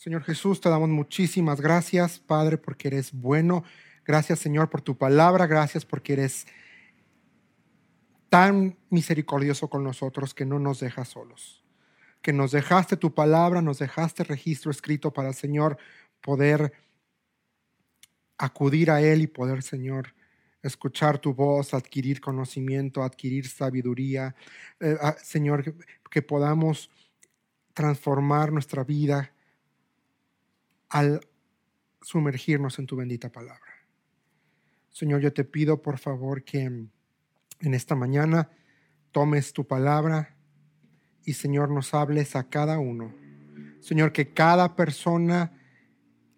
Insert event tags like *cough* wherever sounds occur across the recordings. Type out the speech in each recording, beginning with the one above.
Señor Jesús, te damos muchísimas gracias, Padre, porque eres bueno. Gracias, Señor, por tu palabra. Gracias porque eres tan misericordioso con nosotros que no nos dejas solos. Que nos dejaste tu palabra, nos dejaste registro escrito para, Señor, poder acudir a Él y poder, Señor, escuchar tu voz, adquirir conocimiento, adquirir sabiduría. Eh, ah, Señor, que podamos transformar nuestra vida al sumergirnos en tu bendita palabra. Señor, yo te pido por favor que en esta mañana tomes tu palabra y Señor nos hables a cada uno. Señor, que cada persona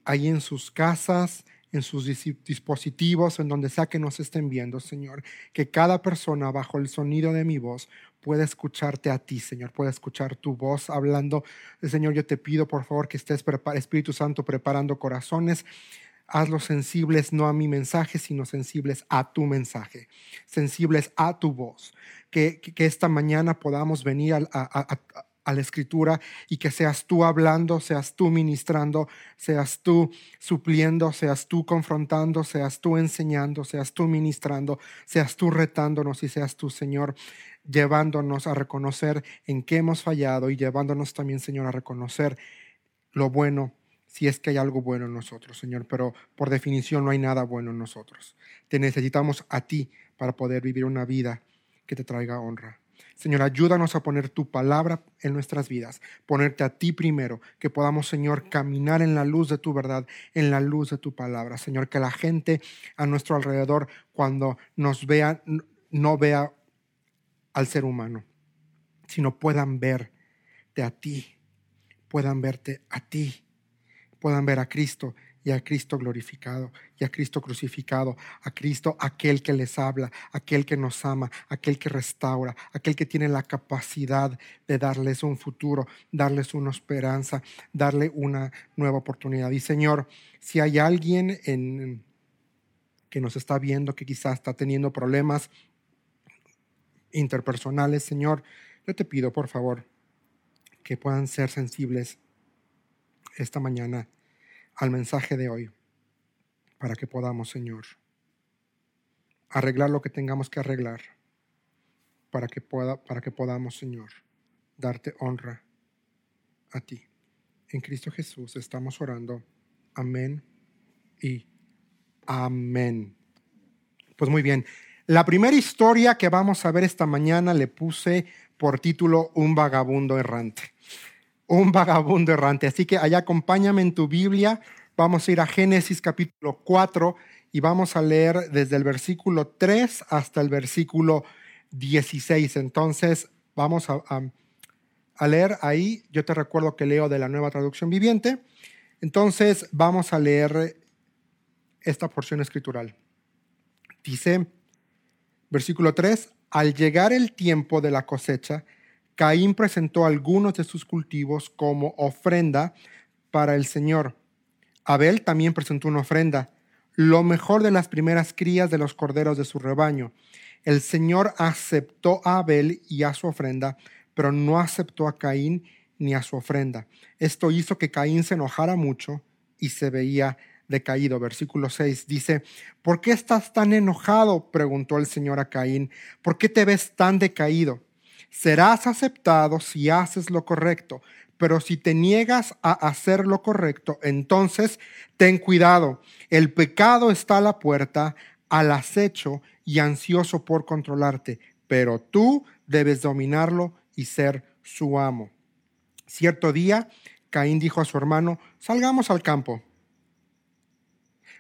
ahí en sus casas, en sus dispositivos, en donde sea que nos estén viendo, Señor. Que cada persona bajo el sonido de mi voz pueda escucharte a ti, Señor, pueda escuchar tu voz hablando. Señor, yo te pido, por favor, que estés, Espíritu Santo, preparando corazones. Hazlos sensibles no a mi mensaje, sino sensibles a tu mensaje, sensibles a tu voz. Que, que, esta mañana podamos venir a a la escritura y que seas tú hablando, seas tú ministrando, seas tú supliendo, seas tú confrontando, seas tú enseñando, seas tú ministrando, seas tú retándonos y seas tú, Señor, llevándonos a reconocer en qué hemos fallado y llevándonos también, Señor, a reconocer lo bueno si es que hay algo bueno en nosotros, Señor, pero por definición no hay nada bueno en nosotros. Te necesitamos a ti para poder vivir una vida que te traiga honra. Señor, ayúdanos a poner tu palabra en nuestras vidas, ponerte a ti primero, que podamos, Señor, caminar en la luz de tu verdad, en la luz de tu palabra. Señor, que la gente a nuestro alrededor, cuando nos vea, no vea al ser humano, sino puedan verte a ti, puedan verte a ti, puedan ver a Cristo y a Cristo glorificado y a Cristo crucificado, a Cristo aquel que les habla, aquel que nos ama, aquel que restaura, aquel que tiene la capacidad de darles un futuro, darles una esperanza, darle una nueva oportunidad. Y Señor, si hay alguien en, que nos está viendo que quizás está teniendo problemas interpersonales, Señor, yo te pido por favor que puedan ser sensibles esta mañana al mensaje de hoy para que podamos, Señor, arreglar lo que tengamos que arreglar para que, pueda, para que podamos, Señor, darte honra a ti. En Cristo Jesús estamos orando. Amén y amén. Pues muy bien. La primera historia que vamos a ver esta mañana le puse por título Un vagabundo errante un vagabundo errante. Así que allá acompáñame en tu Biblia. Vamos a ir a Génesis capítulo 4 y vamos a leer desde el versículo 3 hasta el versículo 16. Entonces, vamos a, a, leer ahí. Yo te recuerdo que leo de la nueva traducción viviente. Entonces, vamos a leer esta porción escritural. Dice, versículo 3, al llegar el tiempo de la cosecha, Caín presentó algunos de sus cultivos como ofrenda para el Señor. Abel también presentó una ofrenda, lo mejor de las primeras crías de los corderos de su rebaño. El Señor aceptó a Abel y a su ofrenda, pero no aceptó a Caín ni a su ofrenda. Esto hizo que Caín se enojara mucho y se veía decaído. Versículo 6 dice, ¿por qué estás tan enojado? preguntó el Señor a Caín. ¿Por qué te ves tan decaído? serás aceptado si haces lo correcto, pero si te niegas a hacer lo correcto, entonces ten cuidado. El pecado está a la puerta, al acecho y ansioso por controlarte, pero tú debes dominarlo y ser su amo. Cierto día, Caín dijo a su hermano, salgamos al campo.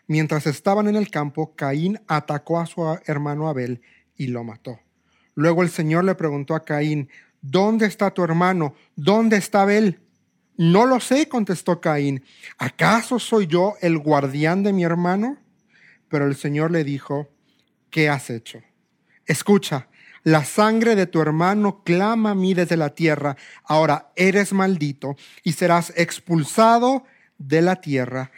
Mientras estaban en el campo, Caín atacó a su hermano Abel y lo mató. Luego el Señor le preguntó a Caín, ¿dónde está tu hermano? ¿Dónde está Abel? No lo sé, contestó Caín. ¿Acaso soy yo el guardián de mi hermano? Pero el Señor le dijo, ¿qué has hecho? Escucha, la sangre de tu hermano clama a mí desde la tierra. Ahora eres maldito y serás expulsado de la tierra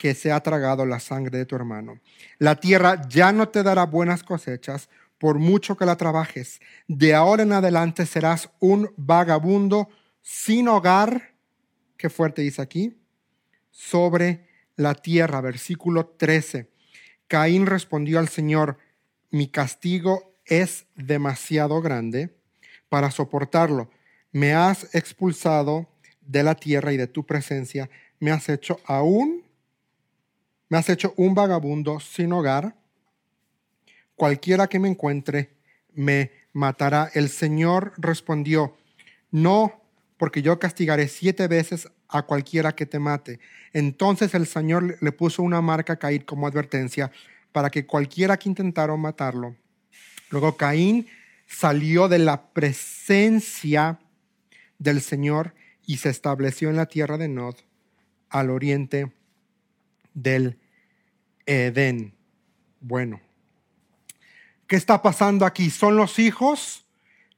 que se ha tragado la sangre de tu hermano. La tierra ya no te dará buenas cosechas por mucho que la trabajes. De ahora en adelante serás un vagabundo sin hogar. Qué fuerte dice aquí. sobre la tierra. Versículo 13. Caín respondió al Señor, mi castigo es demasiado grande para soportarlo. Me has expulsado de la tierra y de tu presencia. Me has hecho aún, me has hecho un vagabundo sin hogar. Cualquiera que me encuentre me matará. El Señor respondió, no, porque yo castigaré siete veces a cualquiera que te mate. Entonces el Señor le puso una marca a Caín como advertencia para que cualquiera que intentara matarlo. Luego Caín salió de la presencia del Señor y se estableció en la tierra de Nod, al oriente del Edén. Bueno, ¿qué está pasando aquí? Son los hijos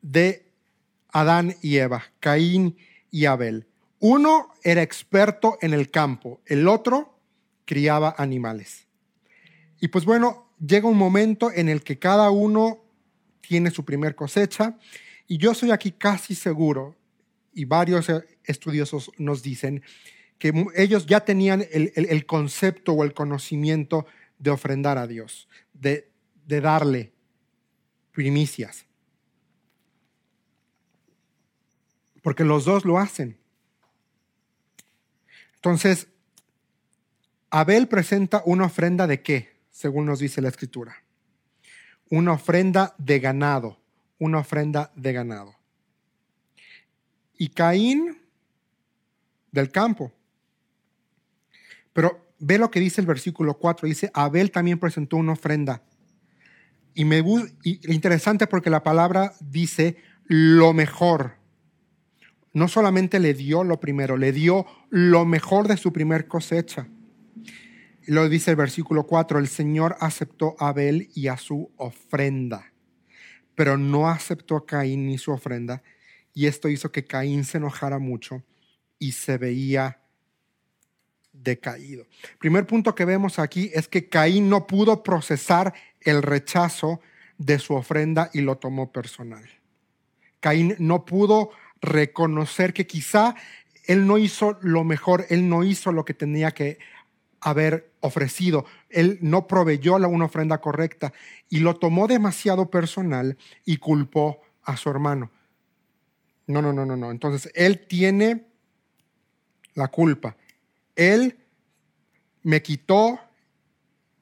de Adán y Eva, Caín y Abel. Uno era experto en el campo, el otro criaba animales. Y pues bueno, llega un momento en el que cada uno tiene su primer cosecha y yo soy aquí casi seguro, y varios estudiosos nos dicen, que ellos ya tenían el, concepto o el conocimiento de ofrendar a Dios, de, de darle primicias. Porque los dos lo hacen. Entonces, Abel presenta una ofrenda de qué, según nos dice la escritura. Una ofrenda de ganado, una ofrenda de ganado. Y Caín del campo. Pero ve lo que dice el versículo 4, dice, Abel también presentó una ofrenda. Y me interesante porque la palabra dice lo mejor no solamente le dio lo primero, le dio lo mejor de su primer cosecha. Lo dice el versículo 4, el Señor aceptó a Abel y a su ofrenda, pero no aceptó a Caín ni su ofrenda, y esto hizo que Caín se enojara mucho y se veía decaído. Primer punto que vemos aquí es que Caín no pudo procesar el rechazo de su ofrenda y lo tomó personal. Caín no pudo reconocer que quizá él no hizo lo mejor, él no hizo lo que tenía que haber ofrecido, él no proveyó una ofrenda correcta y lo tomó demasiado personal y culpó a su hermano. No, no, no, no, no. Entonces, él tiene la culpa. Él me quitó,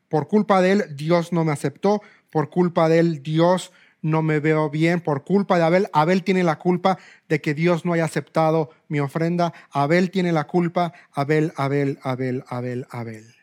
por culpa de él, Dios no me aceptó, por culpa de él, Dios no me veo bien por culpa de Abel. Abel tiene la culpa de que Dios no haya aceptado mi ofrenda. Abel tiene la culpa. Abel, Abel, Abel, Abel, Abel.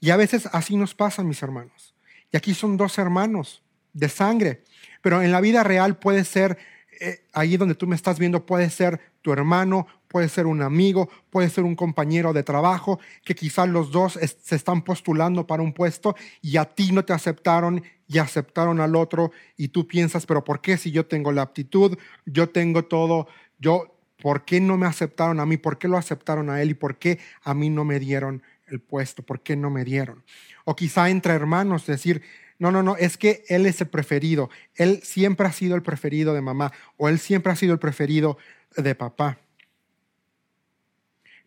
Y a veces así nos pasa, mis hermanos. Y aquí son dos hermanos de sangre. Pero en la vida real puede ser, eh, ahí donde tú me estás viendo, puede ser tu hermano, puede ser un amigo, puede ser un compañero de trabajo, que quizás los dos se están postulando para un puesto y a ti no te aceptaron y aceptaron al otro y tú piensas, pero ¿por qué si yo tengo la aptitud, yo tengo todo, yo, ¿por qué no me aceptaron a mí? ¿Por qué lo aceptaron a él y por qué a mí no me dieron el puesto? ¿Por qué no me dieron? O quizá entre hermanos decir, no, no, no, es que él es el preferido, él siempre ha sido el preferido de mamá o él siempre ha sido el preferido de papá.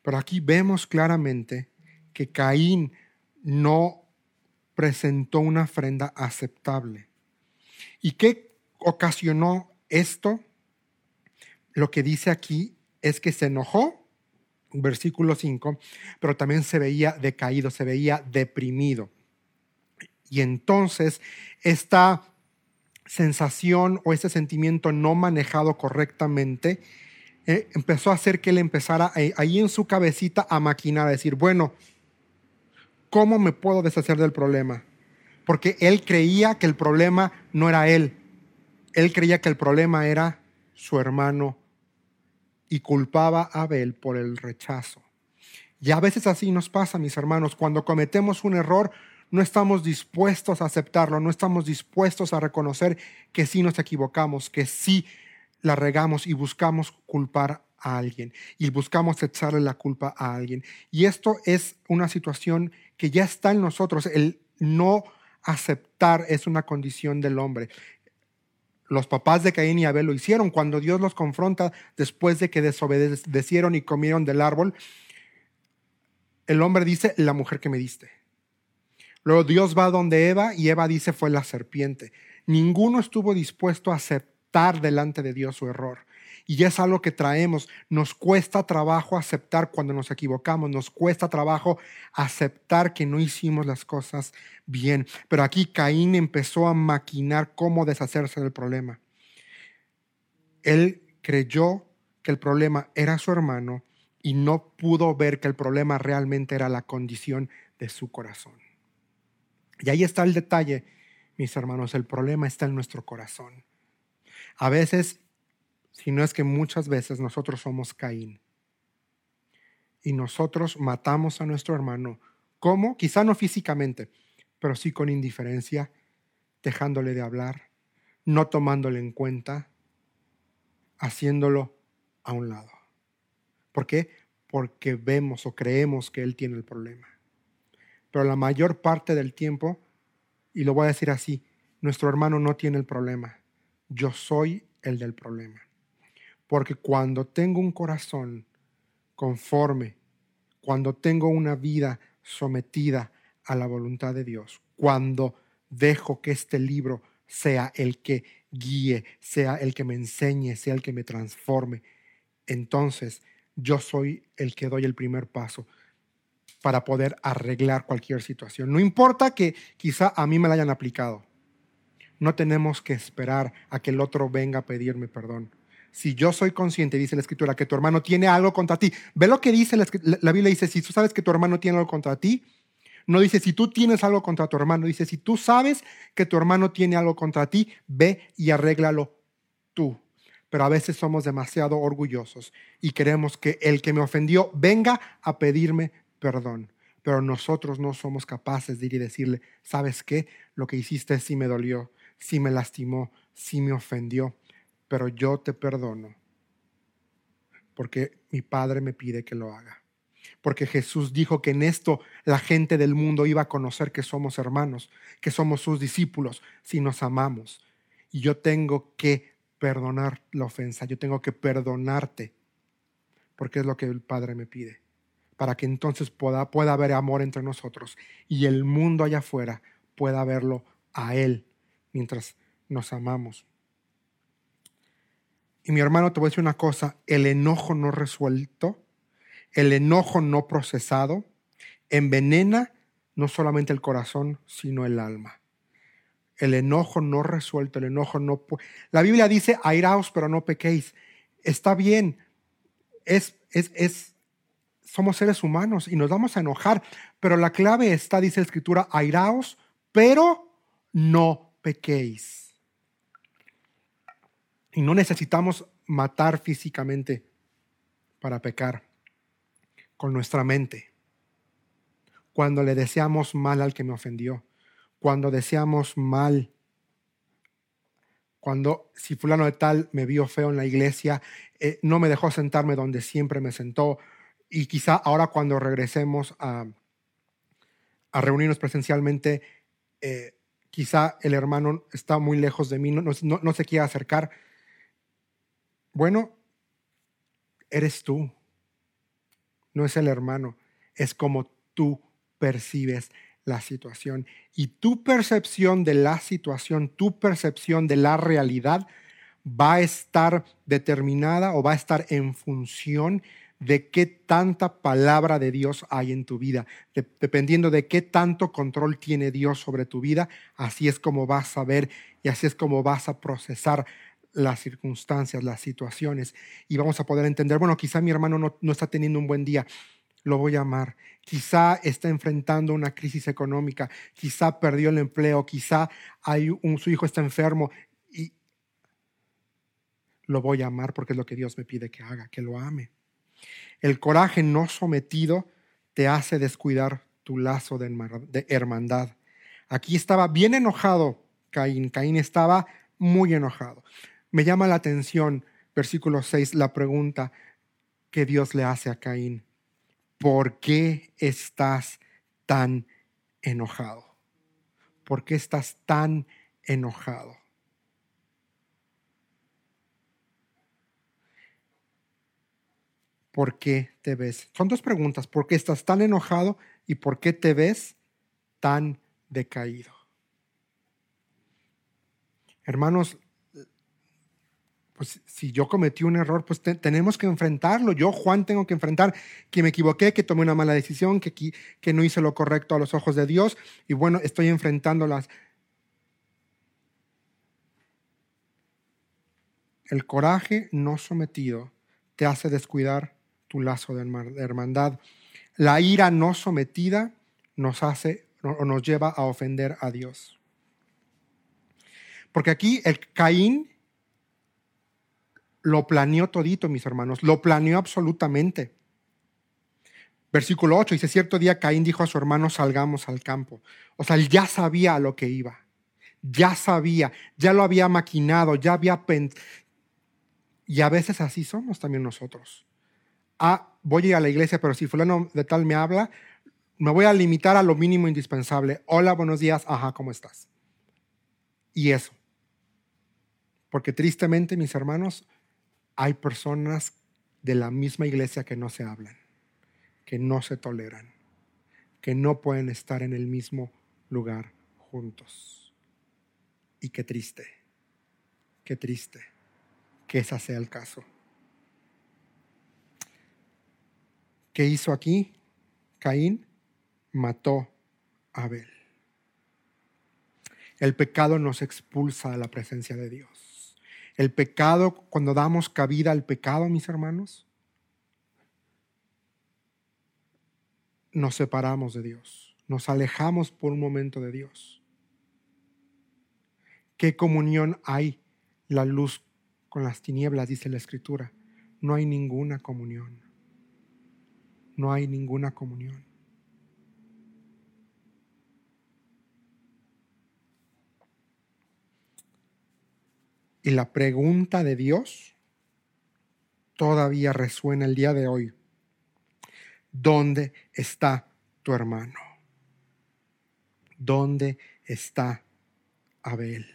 Pero aquí vemos claramente que Caín no presentó una ofrenda aceptable. ¿Y qué ocasionó esto? Lo que dice aquí es que se enojó, versículo 5, pero también se veía decaído, se veía deprimido. Y entonces esta sensación o ese sentimiento no manejado correctamente eh, empezó a hacer que él empezara ahí en su cabecita a maquinar, a decir, bueno, ¿cómo me puedo deshacer del problema? Porque él creía que el problema no era él, él creía que el problema era su hermano y culpaba a Abel por el rechazo. Y a veces así nos pasa, mis hermanos, cuando cometemos un error, no estamos dispuestos a aceptarlo, no estamos dispuestos a reconocer que sí nos equivocamos, que sí la regamos y buscamos culpar a alguien y buscamos echarle la culpa a alguien. Y esto es una situación que ya está en nosotros. El no aceptar es una condición del hombre. Los papás de Caín y Abel lo hicieron cuando Dios los confronta después de que desobedecieron y comieron del árbol. el hombre dice, la mujer que me diste. Luego Dios va donde Eva y Eva dice, fue la serpiente. Ninguno estuvo dispuesto a aceptar delante de Dios su error. Y es algo que traemos. Nos cuesta trabajo aceptar cuando nos equivocamos, nos cuesta trabajo aceptar que no hicimos las cosas bien. Pero aquí Caín empezó a maquinar cómo deshacerse del problema. Él creyó que el problema era su hermano y no pudo ver que el problema realmente era la condición de su corazón. Y ahí está el detalle, mis hermanos, el problema está en nuestro corazón. A veces si no es que muchas veces nosotros somos Caín. Y nosotros matamos a nuestro hermano. ¿Cómo? Quizá no físicamente, pero sí con indiferencia, dejándole de hablar, no tomándole en cuenta, haciéndolo a un lado. ¿Por qué? Porque vemos o creemos que él tiene el problema. Pero la mayor parte del tiempo, y lo voy a decir así, nuestro hermano no tiene el problema. Yo soy el del problema. Porque cuando tengo un corazón conforme, cuando tengo una vida sometida a la voluntad de Dios, cuando dejo que este libro sea el que guíe, sea el que me enseñe, sea el que me transforme, entonces yo soy el que doy el primer paso para poder arreglar cualquier situación. No importa que quizá a mí me la hayan aplicado. No tenemos que esperar a que el otro venga a pedirme perdón si yo soy consciente, dice la escritura, que tu hermano tiene algo contra ti, ve lo que dice la, la, Biblia, dice, si tú sabes que tu hermano tiene algo contra ti, no dice si tú tienes algo contra tu hermano, dice si tú sabes que tu hermano tiene algo contra ti, ve y arréglalo tú. Pero a veces somos demasiado orgullosos y queremos que el que me ofendió venga a pedirme perdón. Pero nosotros no somos capaces de ir y decirle, ¿sabes qué? Lo que hiciste sí me dolió, sí me lastimó, sí me ofendió pero yo te perdono porque mi Padre me pide que lo haga. Porque Jesús dijo que en esto la gente del mundo iba a conocer que somos hermanos, que somos sus discípulos, si nos amamos. Y yo tengo que perdonar la ofensa, yo tengo que perdonarte, porque es lo que el Padre me pide, para que entonces pueda, pueda haber amor entre nosotros y el mundo allá afuera pueda verlo a Él mientras nos amamos. Y mi hermano, te voy a decir una cosa, el enojo no resuelto, el enojo no procesado, envenena no solamente el corazón, sino el alma. El enojo no resuelto, el enojo no... La Biblia dice, airaos, pero no pequéis. Está bien, es, es, es, somos seres humanos y nos vamos a enojar, pero la clave está, dice la Escritura, airaos, pero no pequéis. Y no necesitamos matar físicamente para pecar con nuestra mente. Cuando le deseamos mal al que me ofendió, cuando deseamos mal, cuando si fulano de tal me vio feo en la iglesia, eh, no me dejó sentarme donde siempre me sentó, y quizá ahora cuando regresemos a, a reunirnos presencialmente, eh, quizá el hermano está muy lejos de mí, no, se quiere acercar, bueno, eres tú, no es el hermano, es como tú percibes la situación. Y tu percepción de la situación, tu percepción de la realidad va a estar determinada o va a estar en función de qué tanta palabra de Dios hay en tu vida. dependiendo de qué tanto control tiene Dios sobre tu vida, así es como vas a ver y así es como vas a procesar las circunstancias, las situaciones y vamos a poder entender, bueno, quizá mi hermano no, está teniendo un buen día, lo voy a amar. Quizá está enfrentando una crisis económica, quizá perdió el empleo, quizá hay un, su hijo está enfermo y lo voy a amar porque es lo que Dios me pide que haga, que lo ame. El coraje no sometido te hace descuidar tu lazo de hermandad. Aquí estaba bien enojado Caín. Caín estaba muy enojado. Me llama la atención, versículo 6, la pregunta que Dios le hace a Caín. ¿Por qué estás tan enojado? ¿Por qué estás tan enojado? ¿Por qué te ves? Son dos preguntas. ¿Por qué estás tan enojado y por qué te ves tan decaído? Hermanos, pues si yo cometí un error, pues tenemos que enfrentarlo. Yo, Juan, tengo que enfrentar que me equivoqué, que tomé una mala decisión, que, que no hice lo correcto a los ojos de Dios. Y bueno, estoy enfrentándolas. El coraje no sometido te hace descuidar tu lazo de hermandad. La ira no sometida nos hace o nos lleva a ofender a Dios. Porque aquí el Caín lo planeó todito, mis hermanos, lo planeó absolutamente. Versículo 8 dice, cierto día Caín dijo a su hermano, salgamos al campo. O sea, él ya sabía a lo que iba, ya sabía, ya lo había maquinado, ya había pensado. Y a veces así somos también nosotros. Ah, voy a ir a la iglesia, pero si fulano de tal me habla, me voy a limitar a lo mínimo indispensable. Hola, buenos días, ajá, ¿cómo estás? Y eso. Porque tristemente, mis hermanos, hay personas de la misma iglesia que no se hablan, que no se toleran, que no pueden estar en el mismo lugar juntos. Y qué triste, qué triste que ese sea el caso. ¿Qué hizo aquí? Caín mató a Abel. El pecado nos expulsa a la presencia de Dios. El pecado, cuando damos cabida al pecado, mis hermanos, nos separamos de Dios, nos alejamos por un momento de Dios. ¿Qué comunión hay la luz con las tinieblas? Dice la Escritura. No hay ninguna comunión. No hay ninguna comunión. Y la pregunta de Dios todavía resuena el día de hoy. ¿Dónde está tu hermano? ¿Dónde está Abel?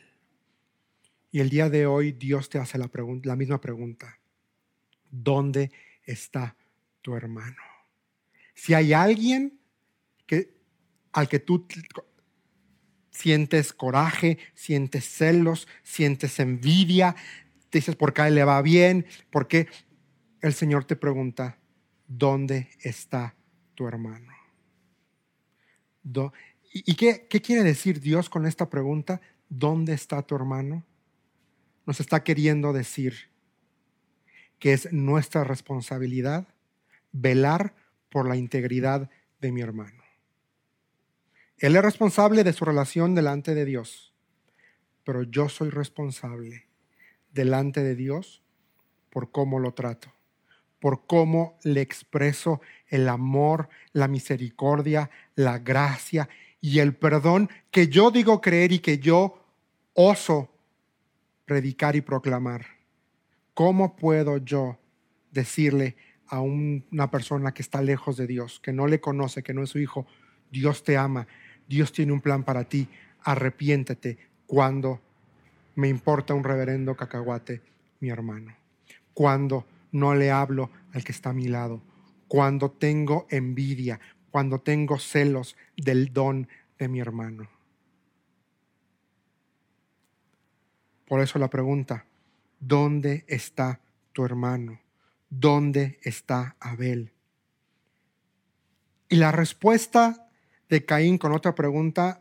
Y el día de hoy Dios te hace la, misma pregunta. ¿Dónde está tu hermano? Si hay alguien que, al que tú sientes coraje, sientes celos, sientes envidia, te dices, ¿por qué le va bien? Porque el Señor te pregunta, ¿dónde está tu hermano? ¿Y qué, qué quiere decir Dios con esta pregunta? ¿Dónde está tu hermano? Nos está queriendo decir que es nuestra responsabilidad velar por la integridad de mi hermano. Él es responsable de su relación delante de Dios, pero yo soy responsable delante de Dios por cómo lo trato, por cómo le expreso el amor, la misericordia, la gracia y el perdón que yo digo creer y que yo oso predicar y proclamar. ¿Cómo puedo yo decirle a una persona que está lejos de Dios, que no le conoce, que no es su hijo, Dios te ama, Dios tiene un plan para ti. Arrepiéntete cuando me importa un reverendo cacahuate, mi hermano. Cuando no le hablo al que está a mi lado. Cuando tengo envidia, cuando tengo celos del don de mi hermano. Por eso la pregunta, ¿dónde está tu hermano? ¿Dónde está Abel? Y la respuesta de Caín con otra pregunta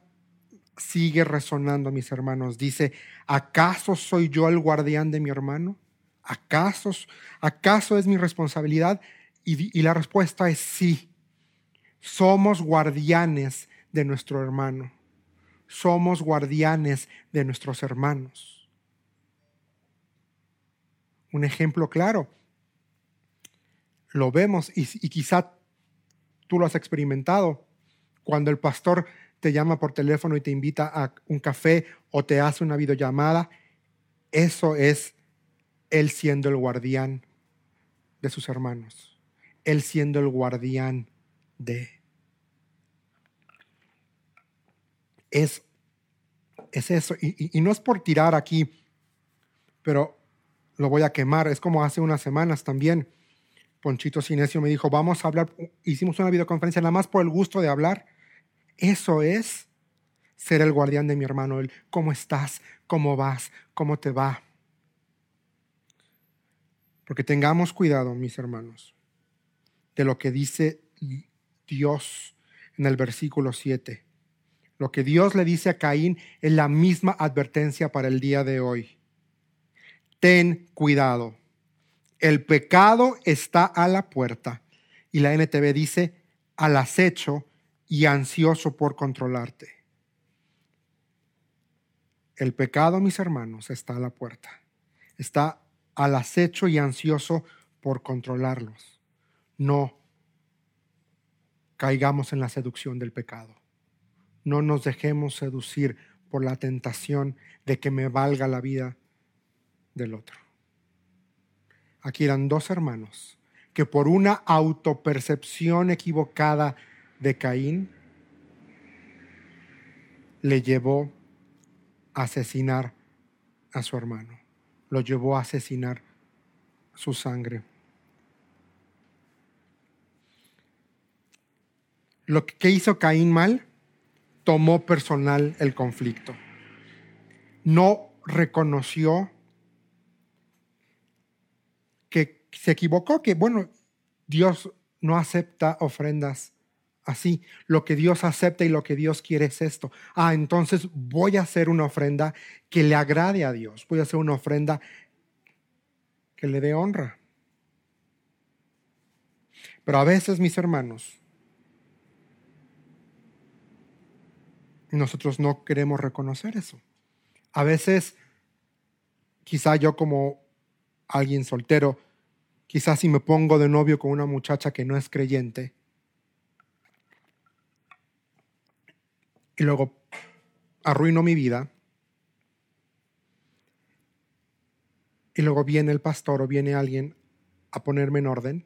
sigue resonando, mis hermanos. Dice, ¿acaso soy yo el guardián de mi hermano? ¿Acaso, es mi responsabilidad? Y, y la respuesta es sí. Somos guardianes de nuestro hermano. Somos guardianes de nuestros hermanos. Un ejemplo claro. Lo vemos y, quizá tú lo has experimentado cuando el pastor te llama por teléfono y te invita a un café o te hace una videollamada, eso es él siendo el guardián de sus hermanos, él siendo el guardián de. Es, es eso. Y no es por tirar aquí, pero lo voy a quemar. Es como hace unas semanas también. Ponchito Sinesio me dijo, vamos a hablar, hicimos una videoconferencia nada más por el gusto de hablar. Eso es ser el guardián de mi hermano, el cómo estás, cómo vas, cómo te va. Porque tengamos cuidado, mis hermanos, de lo que dice Dios en el versículo 7. Lo que Dios le dice a Caín es la misma advertencia para el día de hoy. Ten cuidado. El pecado está a la puerta. Y la NTV dice, al acecho y ansioso por controlarte. El pecado, mis hermanos, está a la puerta. Está al acecho y ansioso por controlarlos. No caigamos en la seducción del pecado. No nos dejemos seducir por la tentación de que me valga la vida del otro. Aquí eran dos hermanos que por una autopercepción equivocada de Caín le llevó a asesinar a su hermano, lo llevó a asesinar su sangre. Lo que hizo Caín mal, tomó personal el conflicto. No reconoció que se equivocó, que bueno, Dios no acepta ofrendas así. Lo que Dios acepta y lo que Dios quiere es esto. Ah, entonces voy a hacer una ofrenda que le agrade a Dios. Voy a hacer una ofrenda que le dé honra. Pero a veces, mis hermanos, nosotros no queremos reconocer eso. A veces, quizá yo como alguien soltero, quizás si me pongo de novio con una muchacha que no es creyente, y luego arruino mi vida, y luego viene el pastor o viene alguien a ponerme en orden,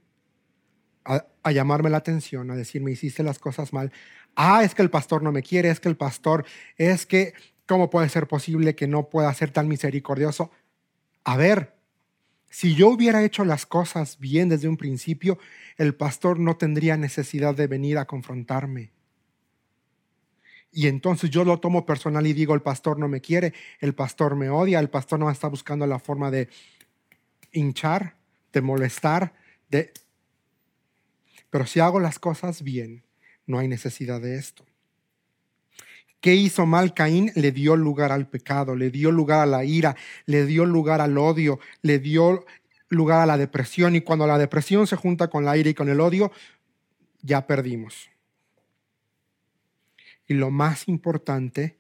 a, llamarme la atención, a decirme, hiciste las cosas mal, ah, es que el pastor no me quiere, es que el pastor, es que, ¿cómo puede ser posible que no pueda ser tan misericordioso? A ver, si yo hubiera hecho las cosas bien desde un principio, el pastor no tendría necesidad de venir a confrontarme. Y entonces yo lo tomo personal y digo, el pastor no me quiere, el pastor me odia, el pastor no está buscando la forma de hinchar, de molestar, de... Pero si hago las cosas bien, no hay necesidad de esto. ¿Qué hizo mal Caín? Le dio lugar al pecado, le dio lugar a la ira, le dio lugar al odio, le dio lugar a la depresión y cuando la depresión se junta con la ira y con el odio, ya perdimos. Y lo más importante,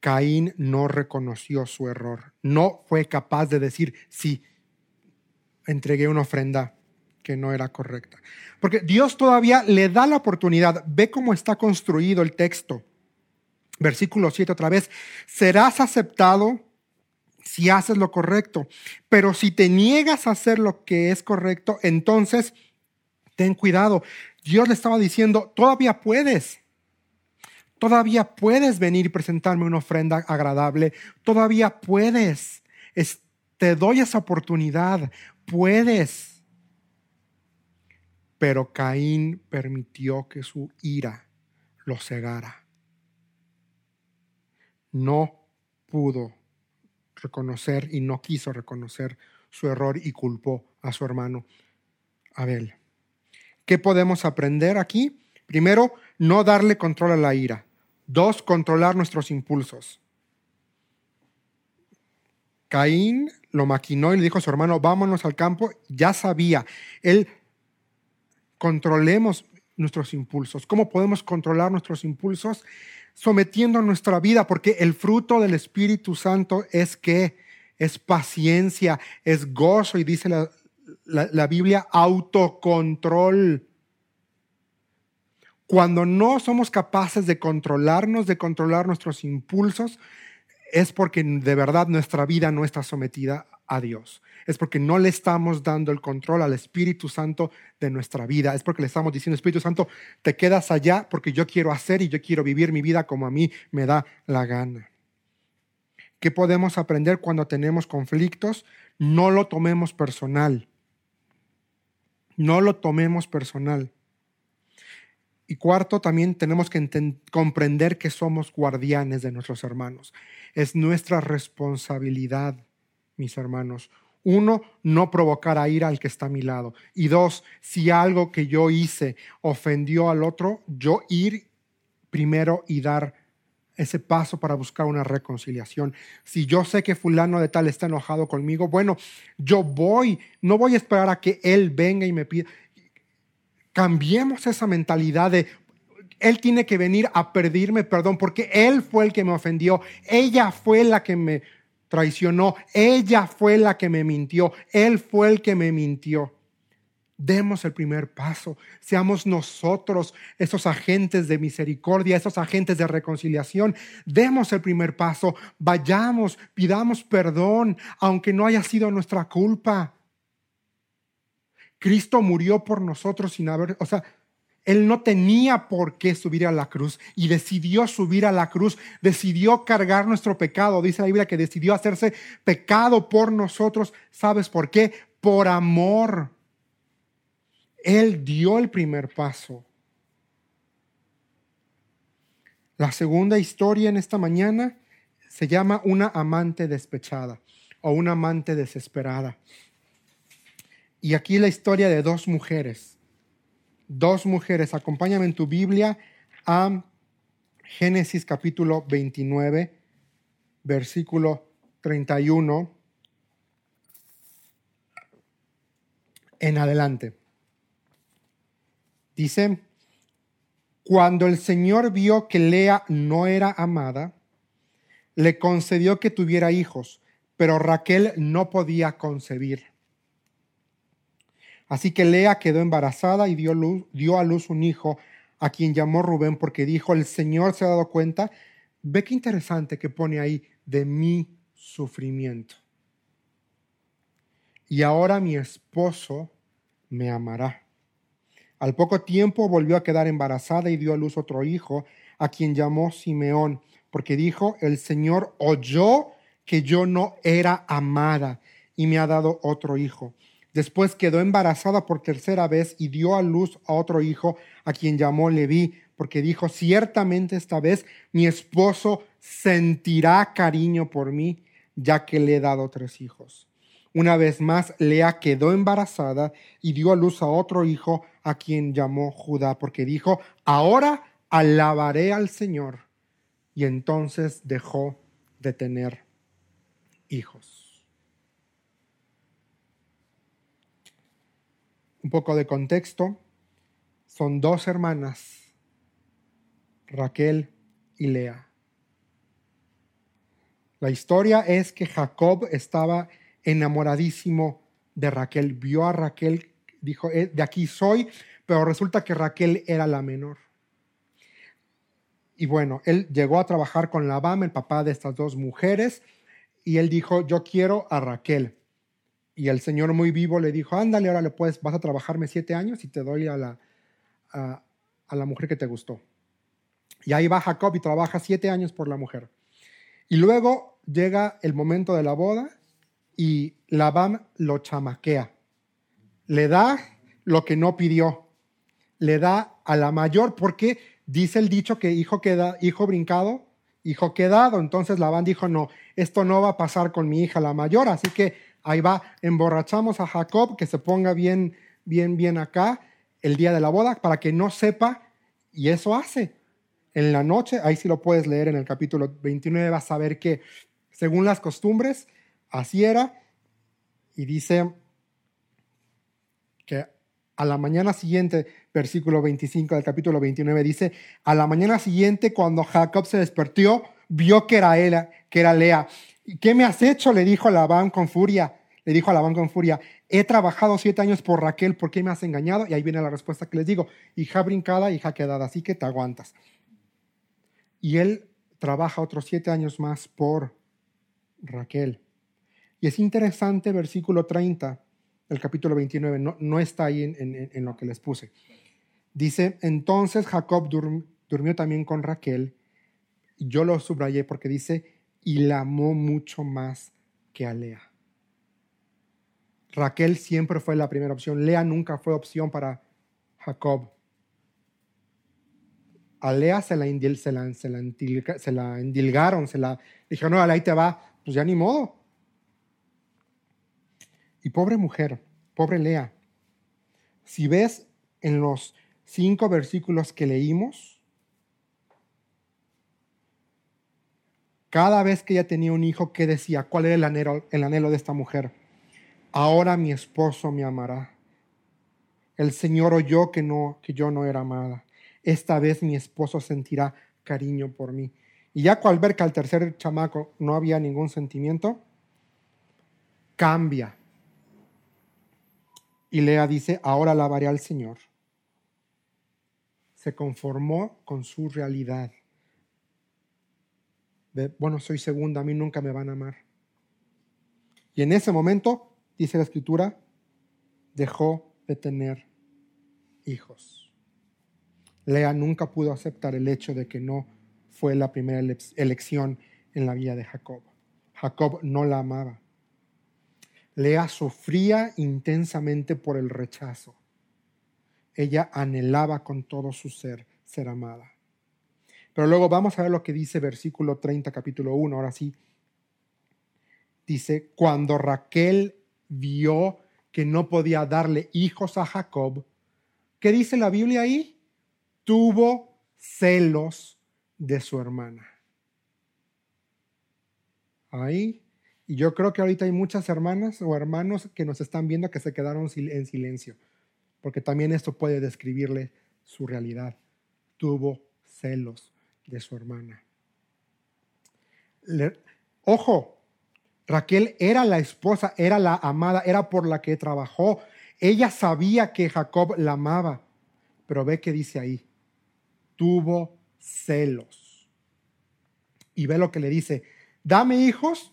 Caín no reconoció su error, no fue capaz de decir, sí, entregué una ofrenda que no era correcta. Porque Dios todavía le da la oportunidad. Ve cómo está construido el texto. Versículo 7 otra vez. Serás aceptado si haces lo correcto. Pero si te niegas a hacer lo que es correcto, entonces ten cuidado. Dios le estaba diciendo, todavía puedes. Todavía puedes venir y presentarme una ofrenda agradable. Todavía puedes. te doy esa oportunidad. Puedes. Pero Caín permitió que su ira lo cegara. No pudo reconocer y no quiso reconocer su error y culpó a su hermano Abel. ¿Qué podemos aprender aquí? Primero, no darle control a la ira. Dos, controlar nuestros impulsos. Caín lo maquinó y le dijo a su hermano, vámonos al campo. Ya sabía, él controlemos nuestros impulsos. ¿Cómo podemos controlar nuestros impulsos? Sometiendo nuestra vida, porque el fruto del Espíritu Santo es que es paciencia, es gozo y dice la, la Biblia autocontrol. Cuando no somos capaces de controlarnos, de controlar nuestros impulsos, es porque de verdad nuestra vida no está sometida a Dios. Es porque no le estamos dando el control al Espíritu Santo de nuestra vida. Es porque le estamos diciendo, Espíritu Santo, te quedas allá porque yo quiero hacer y yo quiero vivir mi vida como a mí me da la gana. ¿Qué podemos aprender cuando tenemos conflictos? No lo tomemos personal. No lo tomemos personal. Y cuarto, también tenemos que comprender que somos guardianes de nuestros hermanos. Es nuestra responsabilidad, mis hermanos. Uno, no provocar a ira al que está a mi lado. Y dos, si algo que yo hice ofendió al otro, yo ir primero y dar ese paso para buscar una reconciliación. Si yo sé que fulano de tal está enojado conmigo, bueno, yo voy, no voy a esperar a que él venga y me pida. Cambiemos esa mentalidad de, él tiene que venir a pedirme perdón porque él fue el que me ofendió, ella fue la que me traicionó, ella fue la que me mintió, él fue el que me mintió. Demos el primer paso, seamos nosotros esos agentes de misericordia, esos agentes de reconciliación. Demos el primer paso, vayamos, pidamos perdón, aunque no haya sido nuestra culpa. Cristo murió por nosotros sin haber, o sea, él no tenía por qué subir a la cruz y decidió subir a la cruz, decidió cargar nuestro pecado. Dice la Biblia que decidió hacerse pecado por nosotros. ¿Sabes por qué? Por amor. Él dio el primer paso. La segunda historia en esta mañana se llama una amante despechada o una amante desesperada. Y aquí la historia de dos mujeres. Dos mujeres. Acompáñame en tu Biblia a Génesis capítulo 29, versículo 31 en adelante. Dice, cuando el Señor vio que Lea no era amada, le concedió que tuviera hijos, pero Raquel no podía concebir. Así que Lea quedó embarazada y dio, dio a luz un hijo a quien llamó Rubén porque dijo, el Señor se ha dado cuenta. Ve qué interesante que pone ahí de mi sufrimiento. Y ahora mi esposo me amará. Al poco tiempo volvió a quedar embarazada y dio a luz otro hijo, a quien llamó Simeón, porque dijo, el Señor oyó que yo no era amada y me ha dado otro hijo. Después quedó embarazada por tercera vez y dio a luz a otro hijo, a quien llamó Leví, porque dijo, ciertamente esta vez mi esposo sentirá cariño por mí, ya que le he dado tres hijos. Una vez más, Lea quedó embarazada y dio a luz a otro hijo a quien llamó Judá, porque dijo, ahora alabaré al Señor. Y entonces dejó de tener hijos. Un poco de contexto. Son dos hermanas, Raquel y Lea. La historia es que Jacob estaba enamoradísimo de Raquel. Vio a Raquel, dijo, eh, de aquí soy, pero resulta que Raquel era la menor. Y bueno, él llegó a trabajar con Labán, el papá de estas dos mujeres, y él dijo, yo quiero a Raquel. Y el Señor muy vivo le dijo, ándale, ahora le puedes, vas a trabajarme siete años y te doy a la, a, la mujer que te gustó. Y ahí va Jacob y trabaja siete años por la mujer. Y luego llega el momento de la boda y Labán lo chamaquea. Le da lo que no pidió. Le da a la mayor porque dice el dicho que hijo queda, hijo brincado, hijo quedado. Entonces Labán dijo, no, esto no va a pasar con mi hija la mayor. Así que ahí va, emborrachamos a Jacob, que se ponga bien, bien, bien acá el día de la boda para que no sepa. Y eso hace. En la noche, ahí sí lo puedes leer en el capítulo 29, vas a ver que según las costumbres, Así era. Y dice que a la mañana siguiente, versículo 25 del capítulo 29, dice, a la mañana siguiente cuando Jacob se despertó, vio que era él, que era Lea. ¿Y qué me has hecho? Le dijo Labán con furia. Le dijo a Labán con furia, he trabajado siete años por Raquel, ¿por qué me has engañado? Y ahí viene la respuesta que les digo, hija brincada, hija quedada, así que te aguantas. Y él trabaja otros siete años más por Raquel. Y es interesante, versículo 30 del capítulo 29, no, no está ahí en, lo que les puse. Dice, entonces Jacob durmió también con Raquel, yo lo subrayé porque dice, y la amó mucho más que a Lea. Raquel siempre fue la primera opción. Lea nunca fue opción para Jacob. A Lea se la, la, se la, se la dijeron, no, ahí te va, pues ya ni modo. Y pobre mujer, pobre Lea, si ves en los cinco versículos que leímos, cada vez que ella tenía un hijo, ¿qué decía? ¿Cuál era el anhelo, el anhelo de esta mujer? Ahora mi esposo me amará. El Señor oyó que, no, que yo no era amada. Esta vez mi esposo sentirá cariño por mí. Y ya al ver que al tercer chamaco no había ningún sentimiento, cambia. Y Lea dice, ahora alabaré al Señor. Se conformó con su realidad. Bueno, soy segunda, a mí nunca me van a amar. Y en ese momento, dice la escritura, dejó de tener hijos. Lea nunca pudo aceptar el hecho de que no fue la primera elección en la vida de Jacob. Jacob no la amaba. Lea sufría intensamente por el rechazo. Ella anhelaba con todo su ser ser amada. Pero luego vamos a ver lo que dice versículo 30, capítulo 1, ahora sí. Dice, cuando Raquel vio que no podía darle hijos a Jacob, ¿qué dice la Biblia ahí? Tuvo celos de su hermana. Ahí y yo creo que ahorita hay muchas hermanas o hermanos que nos están viendo que se quedaron en silencio, porque también esto puede describirle su realidad. Tuvo celos de su hermana. ojo, Raquel era la esposa, era la amada, era por la que trabajó. Ella sabía que Jacob la amaba, pero ve que dice ahí, tuvo celos. Y ve lo que le dice, dame hijos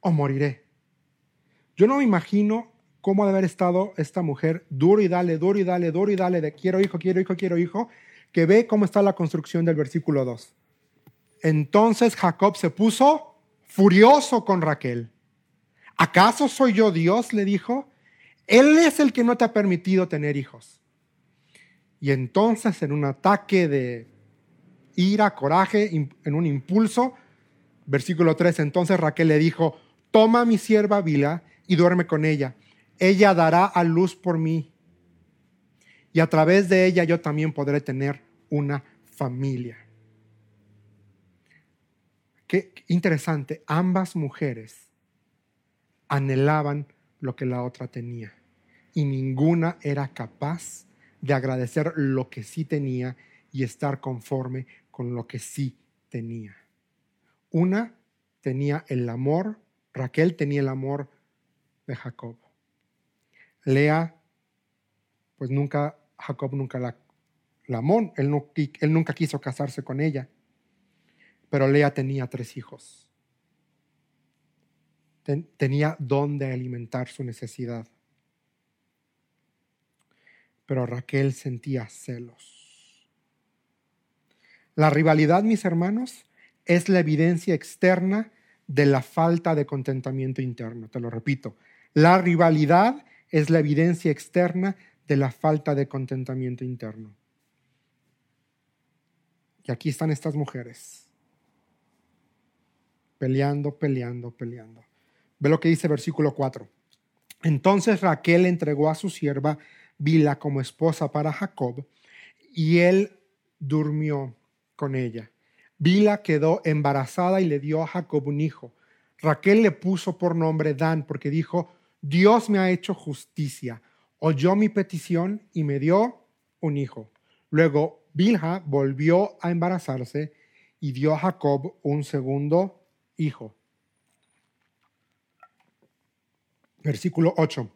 o moriré. Yo no me imagino cómo debe haber estado esta mujer duro y dale, duro y dale, duro y dale, de quiero hijo, quiero hijo, quiero hijo, que ve cómo está la construcción del versículo 2. Entonces Jacob se puso furioso con Raquel. ¿Acaso soy yo Dios? le dijo. Él es el que no te ha permitido tener hijos. Y entonces en un ataque de ira, coraje, en un impulso, versículo 3, entonces Raquel le dijo, toma mi sierva Bila y duerme con ella. Ella dará a luz por mí. Y a través de ella yo también podré tener una familia. Qué interesante. Ambas mujeres anhelaban lo que la otra tenía. Y ninguna era capaz de agradecer lo que sí tenía y estar conforme con lo que sí tenía. Una tenía el amor Raquel tenía el amor de Jacob. Lea, pues nunca, Jacob nunca la, amó, él, nunca quiso casarse con ella, pero Lea tenía tres hijos. tenía dónde alimentar su necesidad. Pero Raquel sentía celos. La rivalidad, mis hermanos, es la evidencia externa de la falta de contentamiento interno. Te lo repito, la rivalidad es la evidencia externa de la falta de contentamiento interno. Y aquí están estas mujeres, peleando, peleando, peleando. Ve lo que dice versículo 4. Entonces Raquel entregó a su sierva Bila como esposa para Jacob, y él durmió con ella. Bila quedó embarazada y le dio a Jacob un hijo. Raquel le puso por nombre Dan porque dijo, Dios me ha hecho justicia, oyó mi petición y me dio un hijo. Luego Bilha volvió a embarazarse y dio a Jacob un segundo hijo. Versículo 8.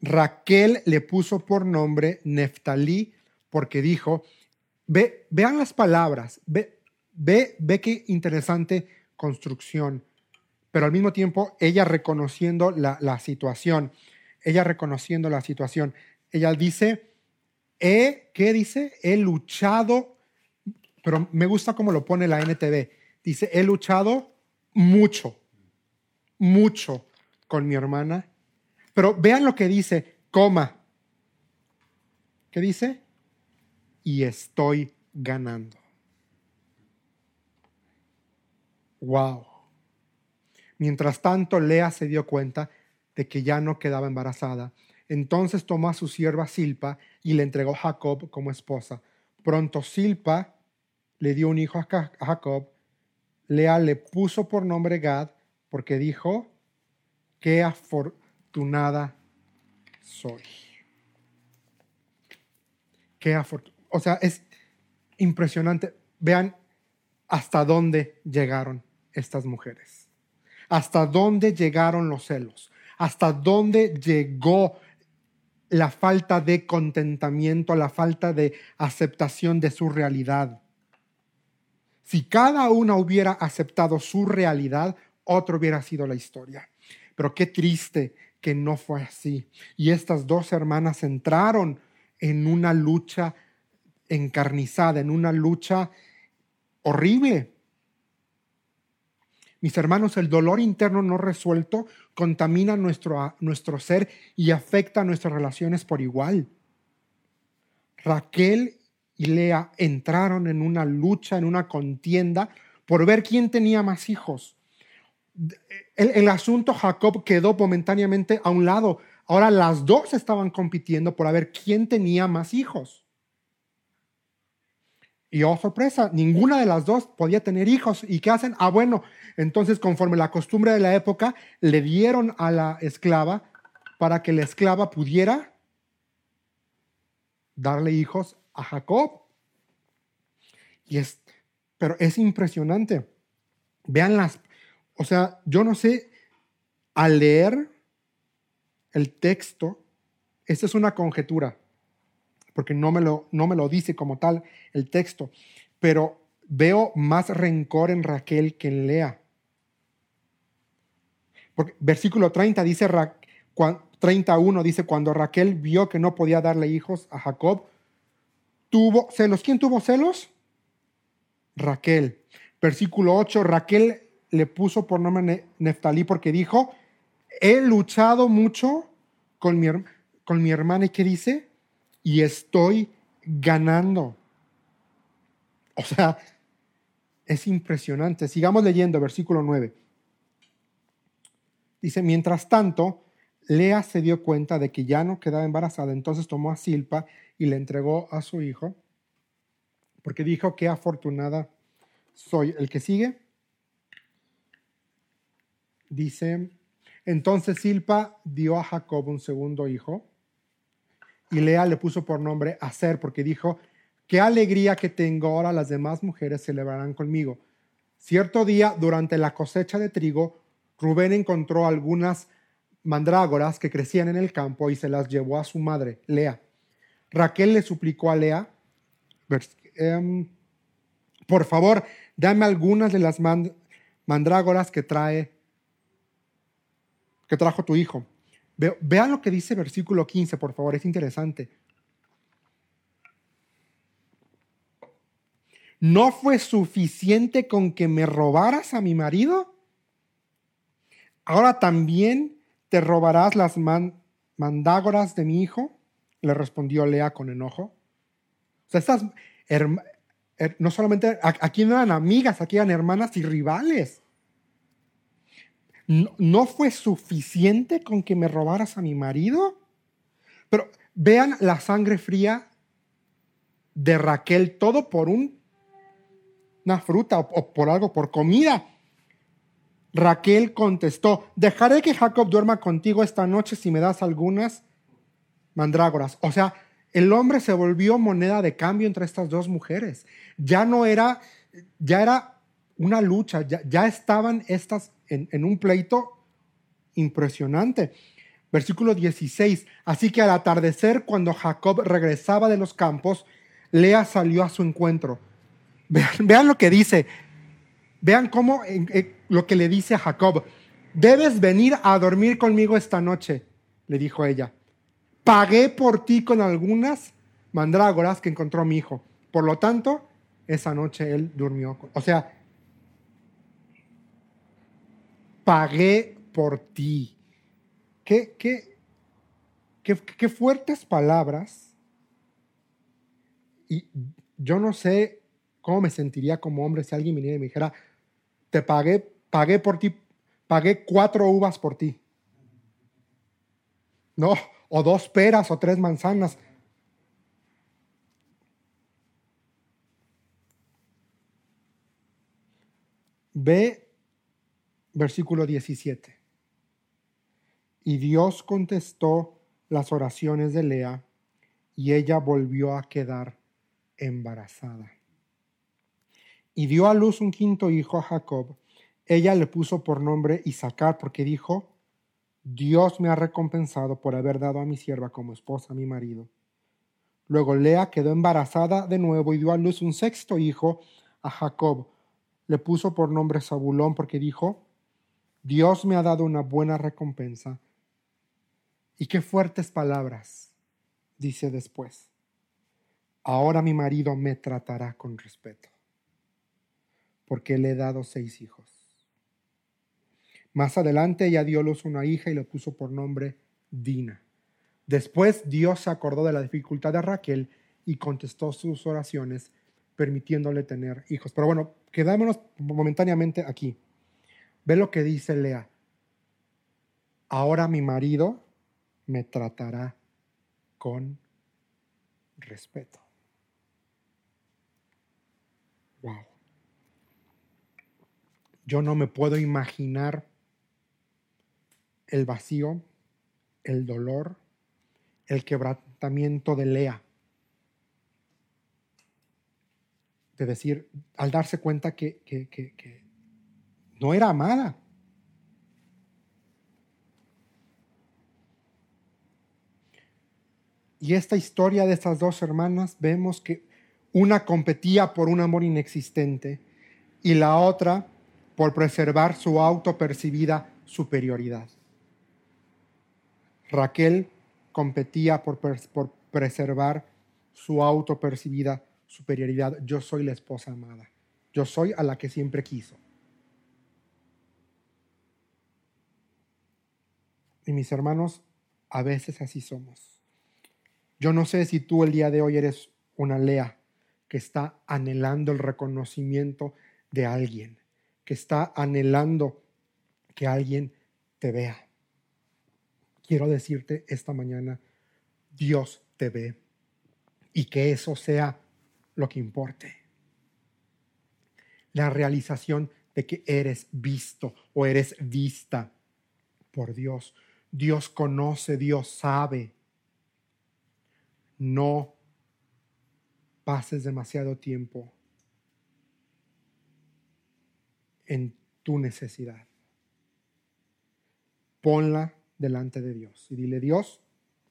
Raquel le puso por nombre Neftalí porque dijo, Ve, vean las palabras, ve, ve, ve qué interesante construcción, pero al mismo tiempo ella reconociendo la, situación, ella reconociendo la situación. Ella dice, he, ¿qué dice? He luchado, pero me gusta cómo lo pone la NTV. Dice, he luchado mucho, mucho. con mi hermana. Pero vean lo que dice, coma. ¿Qué dice? Y estoy ganando. Wow. Mientras tanto, Lea se dio cuenta de que ya no quedaba embarazada. Entonces tomó a su sierva Silpa y le entregó a Jacob como esposa. Pronto Silpa le dio un hijo a Jacob. Lea le puso por nombre Gad porque dijo, qué afortunada soy. Qué afortunada. O sea, es impresionante. Vean hasta dónde llegaron estas mujeres. Hasta dónde llegaron los celos. Hasta dónde llegó la falta de contentamiento, la falta de aceptación de su realidad. Si cada una hubiera aceptado su realidad, otro hubiera sido la historia. Pero qué triste que no fue así. Y estas dos hermanas entraron en una lucha encarnizada, en una lucha horrible. Mis hermanos, el dolor interno no resuelto contamina nuestro, nuestro ser y afecta nuestras relaciones por igual. Raquel y Lea entraron en una lucha, en una contienda por ver quién tenía más hijos. El, el, asunto Jacob quedó momentáneamente a un lado. Ahora las dos estaban compitiendo por ver quién tenía más hijos. Y oh sorpresa, ninguna de las dos podía tener hijos. ¿Y qué hacen? Ah, bueno, entonces conforme la costumbre de la época, le dieron a la esclava para que la esclava pudiera darle hijos a Jacob. Y es, pero es impresionante. Vean las, o sea, yo no sé, al leer el texto, esta es una conjetura porque no me lo, no me lo dice como tal el texto, pero veo más rencor en Raquel que en Lea. Versículo 30 dice, 31 dice, cuando Raquel vio que no podía darle hijos a Jacob, tuvo celos. ¿Quién tuvo celos? Raquel. Versículo 8, Raquel le puso por nombre Neftalí porque dijo, he luchado mucho con mi, con mi hermana. ¿Y qué dice? Y estoy ganando. O sea, es impresionante. Sigamos leyendo, versículo 9. Dice, mientras tanto, Lea se dio cuenta de que ya no quedaba embarazada, entonces tomó a Silpa y le entregó a su hijo, porque dijo, qué afortunada soy. El que sigue dice, entonces Silpa dio a Jacob un segundo hijo, y Lea le puso por nombre Aser porque dijo, qué alegría que tengo ahora las demás mujeres celebrarán conmigo. Cierto día, durante la cosecha de trigo, Rubén encontró algunas mandrágoras que crecían en el campo y se las llevó a su madre, Lea. Raquel le suplicó a Lea, em, por favor, dame algunas de las mandrágoras que trae, que trajo tu hijo. Vean lo que dice versículo 15, por favor, es interesante. ¿No fue suficiente con que me robaras a mi marido? Ahora también te robarás las mandágoras de mi hijo, le respondió Lea con enojo. O sea, estas no solamente aquí no eran amigas, aquí eran hermanas y rivales. ¿No fue suficiente con que me robaras a mi marido? Pero vean la sangre fría de Raquel, todo por un, una fruta o, por algo, por comida. Raquel contestó, dejaré que Jacob duerma contigo esta noche si me das algunas mandrágoras. O sea, el hombre se volvió moneda de cambio entre estas dos mujeres. Ya no era, ya era una lucha, ya, ya estaban estas en, un pleito impresionante. Versículo 16. Así que al atardecer, cuando Jacob regresaba de los campos, Lea salió a su encuentro. Vean, *laughs* lo que dice. Vean cómo lo que le dice a Jacob. Debes venir a dormir conmigo esta noche, le dijo ella. Pagué por ti con algunas mandrágoras que encontró mi hijo. Por lo tanto, esa noche él durmió. O sea, pagué por ti. qué, qué, qué, fuertes palabras. Y yo no sé cómo me sentiría como hombre si alguien viniera y me dijera, te pagué, pagué por ti, pagué cuatro uvas por ti. No, o dos peras o tres manzanas. Ve versículo 17. Y Dios contestó las oraciones de Lea y ella volvió a quedar embarazada. Y dio a luz un quinto hijo a Jacob. Ella le puso por nombre Isaacar porque dijo, Dios me ha recompensado por haber dado a mi sierva como esposa a mi marido. Luego Lea quedó embarazada de nuevo y dio a luz un sexto hijo a Jacob. Le puso por nombre Zabulón porque dijo, Dios me ha dado una buena recompensa. Y qué fuertes palabras, dice después. Ahora mi marido me tratará con respeto, porque le he dado seis hijos. Más adelante ella dio luz una hija y le puso por nombre Dina. Después Dios se acordó de la dificultad de Raquel y contestó sus oraciones, permitiéndole tener hijos. Pero bueno, quedámonos momentáneamente aquí. Ve lo que dice Lea. Ahora mi marido me tratará con respeto. Wow. Yo no me puedo imaginar el vacío, el dolor, el quebrantamiento de Lea. De decir, al darse cuenta que, que, no era amada. Y esta historia de estas dos hermanas vemos que una competía por un amor inexistente y la otra por preservar su autopercibida superioridad. Raquel competía por, por preservar su autopercibida superioridad. Yo soy la esposa amada. Yo soy a la que siempre quiso. Y mis hermanos, a veces así somos. Yo no sé si tú el día de hoy eres una Lea que está anhelando el reconocimiento de alguien, que está anhelando que alguien te vea quiero decirte esta mañana, Dios te ve y que eso sea lo que importe. La realización de que eres visto o eres vista por Dios. Dios conoce, Dios sabe. No pases demasiado tiempo en tu necesidad. Ponla delante de Dios y dile, Dios,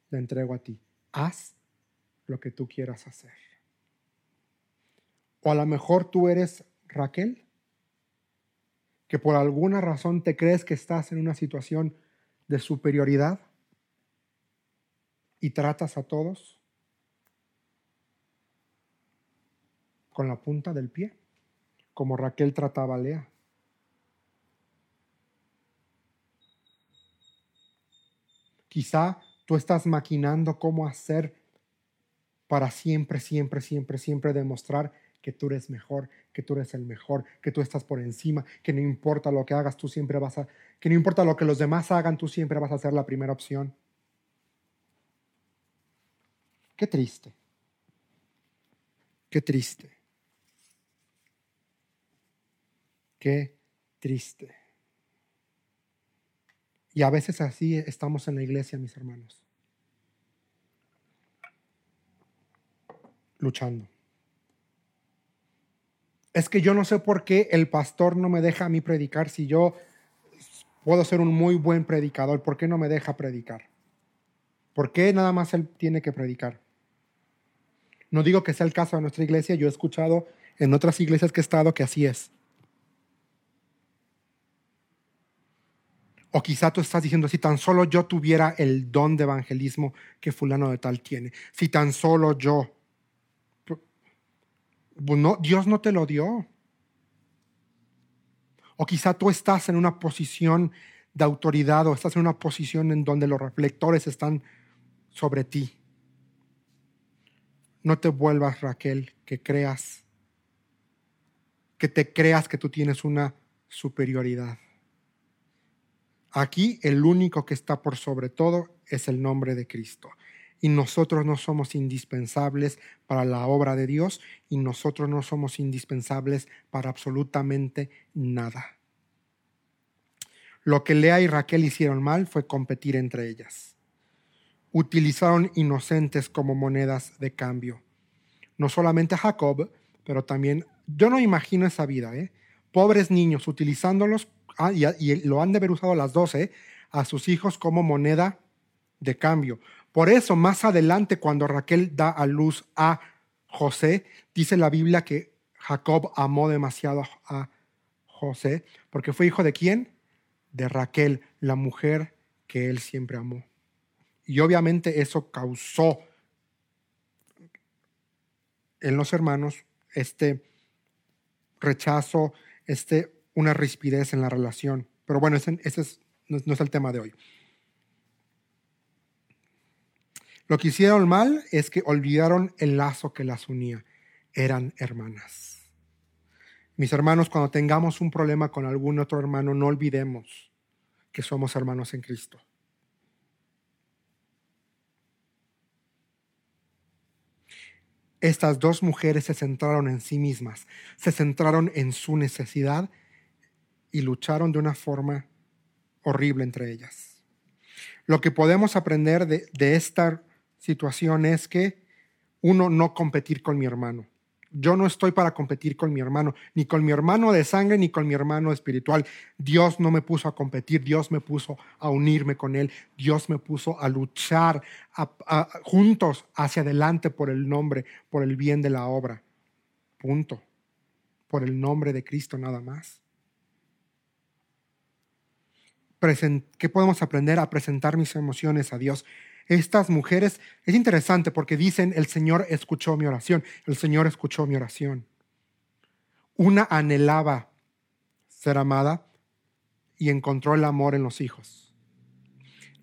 le entrego a ti, haz lo que tú quieras hacer. O a lo mejor tú eres Raquel, que por alguna razón te crees que estás en una situación de superioridad y tratas a todos con la punta del pie, como Raquel trataba a Lea. Quizá tú estás maquinando cómo hacer para siempre, siempre, siempre, siempre demostrar que tú eres mejor, que tú eres el mejor, que tú estás por encima, que no importa lo que hagas, tú siempre vas a, que no importa lo que los demás hagan, tú siempre vas a ser la primera opción. Qué triste. Qué triste. Qué triste. Y a veces así estamos en la iglesia, mis hermanos. Luchando. Es que yo no sé por qué el pastor no me deja a mí predicar si yo puedo ser un muy buen predicador. ¿Por qué no me deja predicar? ¿Por qué nada más él tiene que predicar? No digo que sea el caso de nuestra iglesia, yo he escuchado en otras iglesias que he estado que así es. O quizá tú estás diciendo, si tan solo yo tuviera el don de evangelismo que fulano de tal tiene, si tan solo yo, pues Dios no te lo dio. O quizá tú estás en una posición de autoridad o estás en una posición en donde los reflectores están sobre ti. No te vuelvas, Raquel, que creas, que te creas que tú tienes una superioridad. Aquí el único que está por sobre todo es el nombre de Cristo. Y nosotros no somos indispensables para la obra de Dios y nosotros no somos indispensables para absolutamente nada. Lo que Lea y Raquel hicieron mal fue competir entre ellas. Utilizaron inocentes como monedas de cambio. No solamente Jacob, pero también, yo no imagino esa vida, ¿eh? pobres niños utilizándolos, ah, y, lo han de haber usado las doce, a sus hijos como moneda de cambio. Por eso, más adelante, cuando Raquel da a luz a José, dice la Biblia que Jacob amó demasiado a José, porque fue hijo de quién? De Raquel, la mujer que él siempre amó. Y obviamente eso causó en los hermanos este rechazo, este, una rispidez en la relación. Pero bueno, ese, no es el tema de hoy. Lo que hicieron mal es que olvidaron el lazo que las unía. Eran hermanas. Mis hermanos, cuando tengamos un problema con algún otro hermano, no olvidemos que somos hermanos en Cristo. Estas dos mujeres se centraron en sí mismas, se centraron en su necesidad y lucharon de una forma horrible entre ellas. Lo que podemos aprender de, de esta situación es que uno no competir con mi hermano. Yo no estoy para competir con mi hermano, ni con mi hermano de sangre, ni con mi hermano espiritual. Dios no me puso a competir, Dios me puso a unirme con Él, Dios me puso a luchar juntos hacia adelante por el nombre, por el bien de la obra. Punto. Por el nombre de Cristo nada más. ¿Qué podemos aprender? A presentar mis emociones a Dios estas mujeres, es interesante porque dicen, el Señor escuchó mi oración, el Señor escuchó mi oración. Una anhelaba ser amada y encontró el amor en los hijos.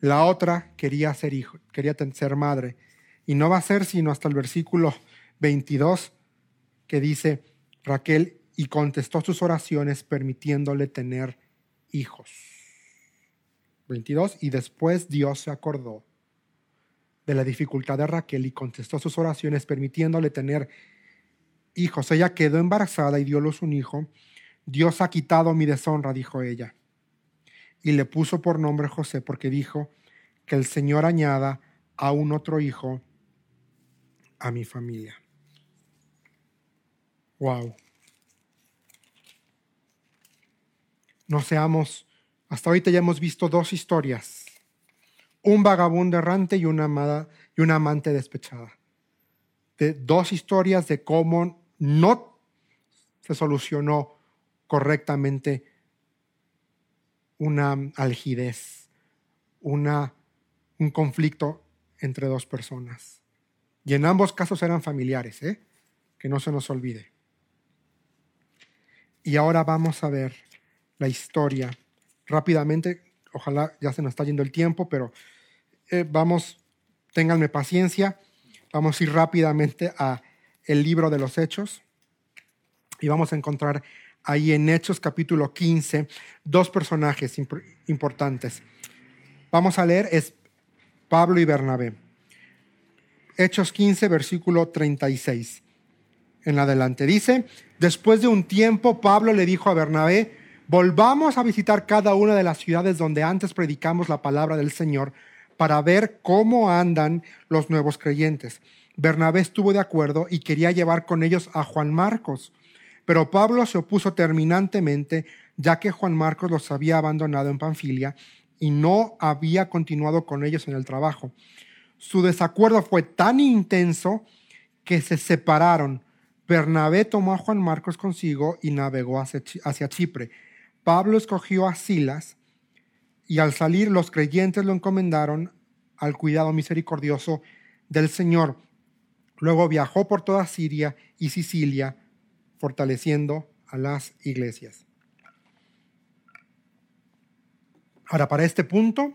La otra quería ser hijo, quería ser madre. Y no va a ser sino hasta el versículo 22 que dice, Raquel y contestó sus oraciones permitiéndole tener hijos. 22, y después Dios se acordó de la dificultad de Raquel y contestó sus oraciones permitiéndole tener hijos. Ella quedó embarazada y dio luz un hijo. Dios ha quitado mi deshonra, dijo ella. Y le puso por nombre José porque dijo que el Señor añada a un otro hijo a mi familia. Wow. No seamos, hasta ahorita ya hemos visto dos historias un vagabundo errante y una, amada, y una amante despechada. De dos historias de cómo no se solucionó correctamente una algidez, una, un conflicto entre dos personas. Y en ambos casos eran familiares, ¿eh? que no se nos olvide. Y ahora vamos a ver la historia rápidamente. Ojalá ya se nos está yendo el tiempo, pero eh, vamos, ténganme paciencia, vamos a ir rápidamente a el libro de los Hechos y vamos a encontrar ahí en Hechos capítulo 15 dos personajes importantes. Vamos a leer es Pablo y Bernabé. Hechos 15 versículo 36 en adelante. Dice, después de un tiempo Pablo le dijo a Bernabé, volvamos a visitar cada una de las ciudades donde antes predicamos la palabra del Señor para ver cómo andan los nuevos creyentes. Bernabé estuvo de acuerdo y quería llevar con ellos a Juan Marcos, pero Pablo se opuso terminantemente, ya que Juan Marcos los había abandonado en Panfilia y no había continuado con ellos en el trabajo. Su desacuerdo fue tan intenso que se separaron. Bernabé tomó a Juan Marcos consigo y navegó hacia Chipre. Pablo escogió a Silas, y al salir los creyentes lo encomendaron al cuidado misericordioso del Señor. Luego viajó por toda Siria y Sicilia, fortaleciendo a las iglesias. Ahora, para este punto,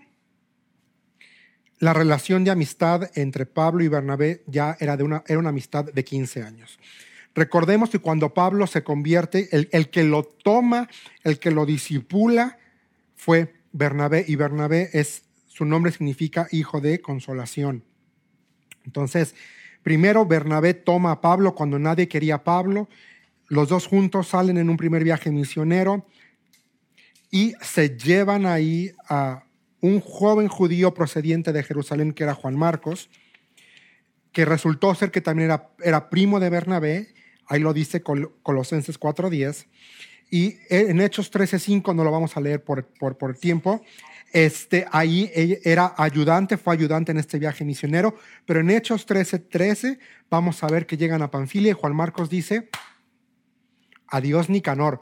la relación de amistad entre Pablo y Bernabé ya era, de una, era una amistad de 15 años. Recordemos que cuando Pablo se convierte, el, el que lo toma, el que lo disipula, fue Bernabé, y Bernabé es, su nombre significa hijo de consolación. Entonces, primero Bernabé toma a Pablo cuando nadie quería a Pablo, los dos juntos salen en un primer viaje misionero y se llevan ahí a un joven judío procediente de Jerusalén que era Juan Marcos, que resultó ser que también era, era primo de Bernabé, ahí lo dice Colosenses 4.10, y en Hechos 13.5 no lo vamos a leer por, por, por tiempo, este, ahí era ayudante, fue ayudante en este viaje misionero, pero en Hechos 13.13 vamos a ver que llegan a Panfilia y Juan Marcos dice, adiós Nicanor.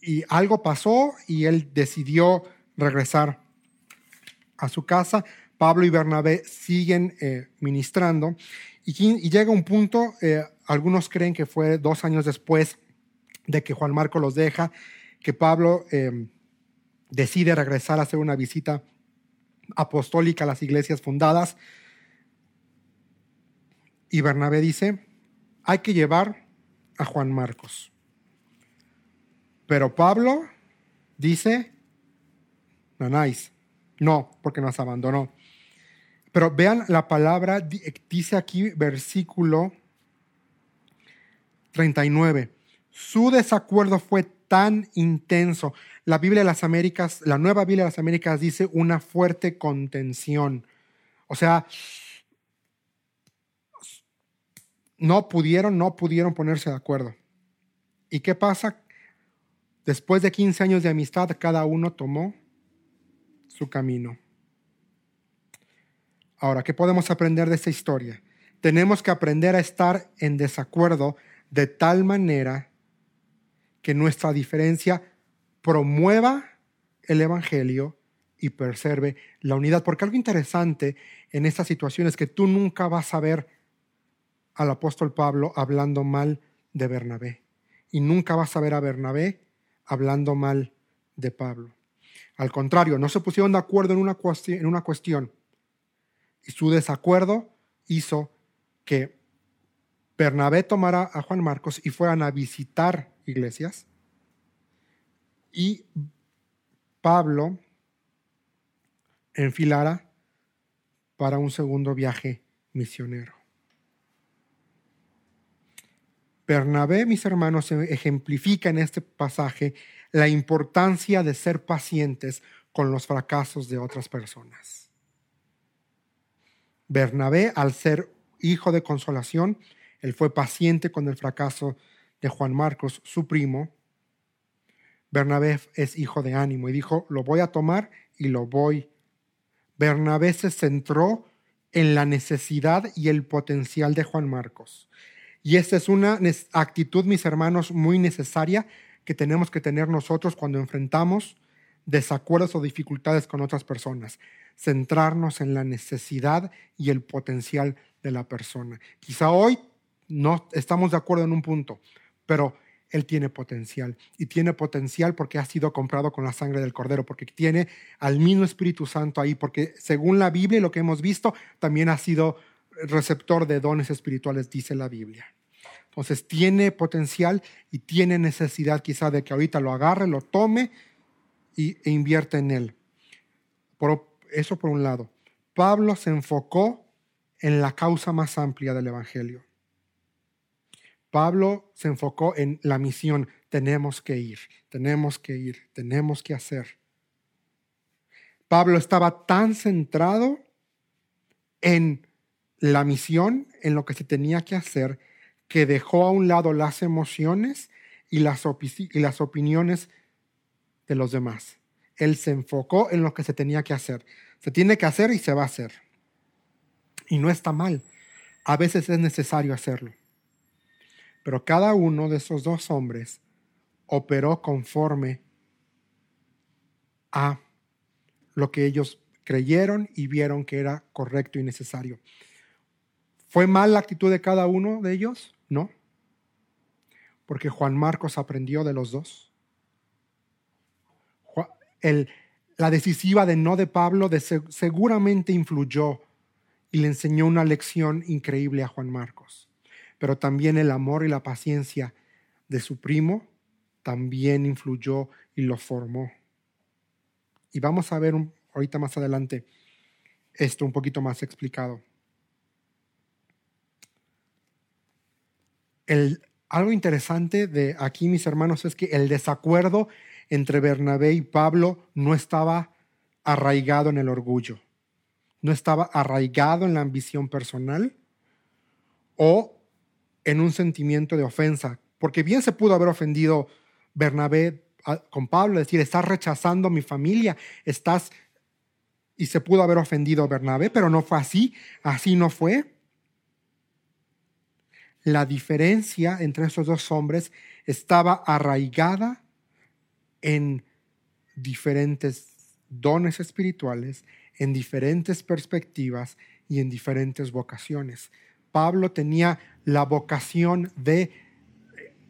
Y algo pasó y él decidió regresar a su casa. Pablo y Bernabé siguen eh, ministrando y, llega un punto, eh, algunos creen que fue dos años después de que Juan Marco los deja, que Pablo eh, decide regresar a hacer una visita apostólica a las iglesias fundadas. Y Bernabé dice, hay que llevar a Juan Marcos. Pero Pablo dice, nanáis, no, porque nos abandonó. Pero vean la palabra, dice aquí versículo 39. Su desacuerdo fue tan intenso. La Biblia de las Américas, la nueva Biblia de las Américas dice una fuerte contención. O sea, no pudieron, no pudieron ponerse de acuerdo. ¿Y qué pasa? Después de 15 años de amistad, cada uno tomó su camino. Ahora, ¿qué podemos aprender de esta historia? Tenemos que aprender a estar en desacuerdo de tal manera que nuestra diferencia promueva el Evangelio y preserve la unidad. Porque algo interesante en esta situación es que tú nunca vas a ver al apóstol Pablo hablando mal de Bernabé. Y nunca vas a ver a Bernabé hablando mal de Pablo. Al contrario, no se pusieron de acuerdo en una, en una cuestión y su desacuerdo hizo que Bernabé tomara a Juan Marcos y fueran a visitar iglesias y Pablo enfilara para un segundo viaje misionero. Bernabé, mis hermanos, ejemplifica en este pasaje la importancia de ser pacientes con los fracasos de otras personas. Bernabé, al ser hijo de consolación, él fue paciente con el fracaso de Juan Marcos, su primo. Bernabé es hijo de ánimo y dijo, lo voy a tomar y lo voy. Bernabé se centró en la necesidad y el potencial de Juan Marcos. Y esta es una actitud, mis hermanos, muy necesaria que tenemos que tener nosotros cuando enfrentamos desacuerdos o dificultades con otras personas. Centrarnos en la necesidad y el potencial de la persona. Quizá hoy no estamos de acuerdo en un punto, pero él tiene potencial. Y tiene potencial porque ha sido comprado con la sangre del cordero, porque tiene al mismo Espíritu Santo ahí, porque según la Biblia y lo que hemos visto, también ha sido receptor de dones espirituales, dice la Biblia. Entonces tiene potencial y tiene necesidad quizá de que ahorita lo agarre, lo tome y, e invierte en él. Eso por un lado. Pablo se enfocó en la causa más amplia del Evangelio. Pablo se enfocó en la misión. Tenemos que ir, tenemos que ir, tenemos que hacer. Pablo estaba tan centrado en la misión, en lo que se tenía que hacer, que dejó a un lado las emociones y las, y las opiniones de los demás. Él se enfocó en lo que se tenía que hacer. Se tiene que hacer y se va a hacer. Y no está mal. A veces es necesario hacerlo. Pero cada uno de esos dos hombres operó conforme a lo que ellos creyeron y vieron que era correcto y necesario. ¿Fue mal la actitud de cada uno de ellos? No, porque Juan Marcos aprendió de los dos. La decisiva de no de Pablo de seguramente influyó y le enseñó una lección increíble a Juan Marcos. Pero también el amor y la paciencia de su primo también influyó y lo formó. Y vamos a ver ahorita más adelante esto un poquito más explicado. El, algo interesante de aquí, mis hermanos, es que el desacuerdo entre Bernabé y Pablo no estaba arraigado en el orgullo, no estaba arraigado en la ambición personal o en un sentimiento de ofensa, porque bien se pudo haber ofendido Bernabé con Pablo, decir, estás rechazando a mi familia, estás, y se pudo haber ofendido Bernabé, pero no fue así, así no fue. La diferencia entre estos dos hombres estaba arraigada en diferentes dones espirituales, en diferentes perspectivas y en diferentes vocaciones. Pablo tenía la vocación de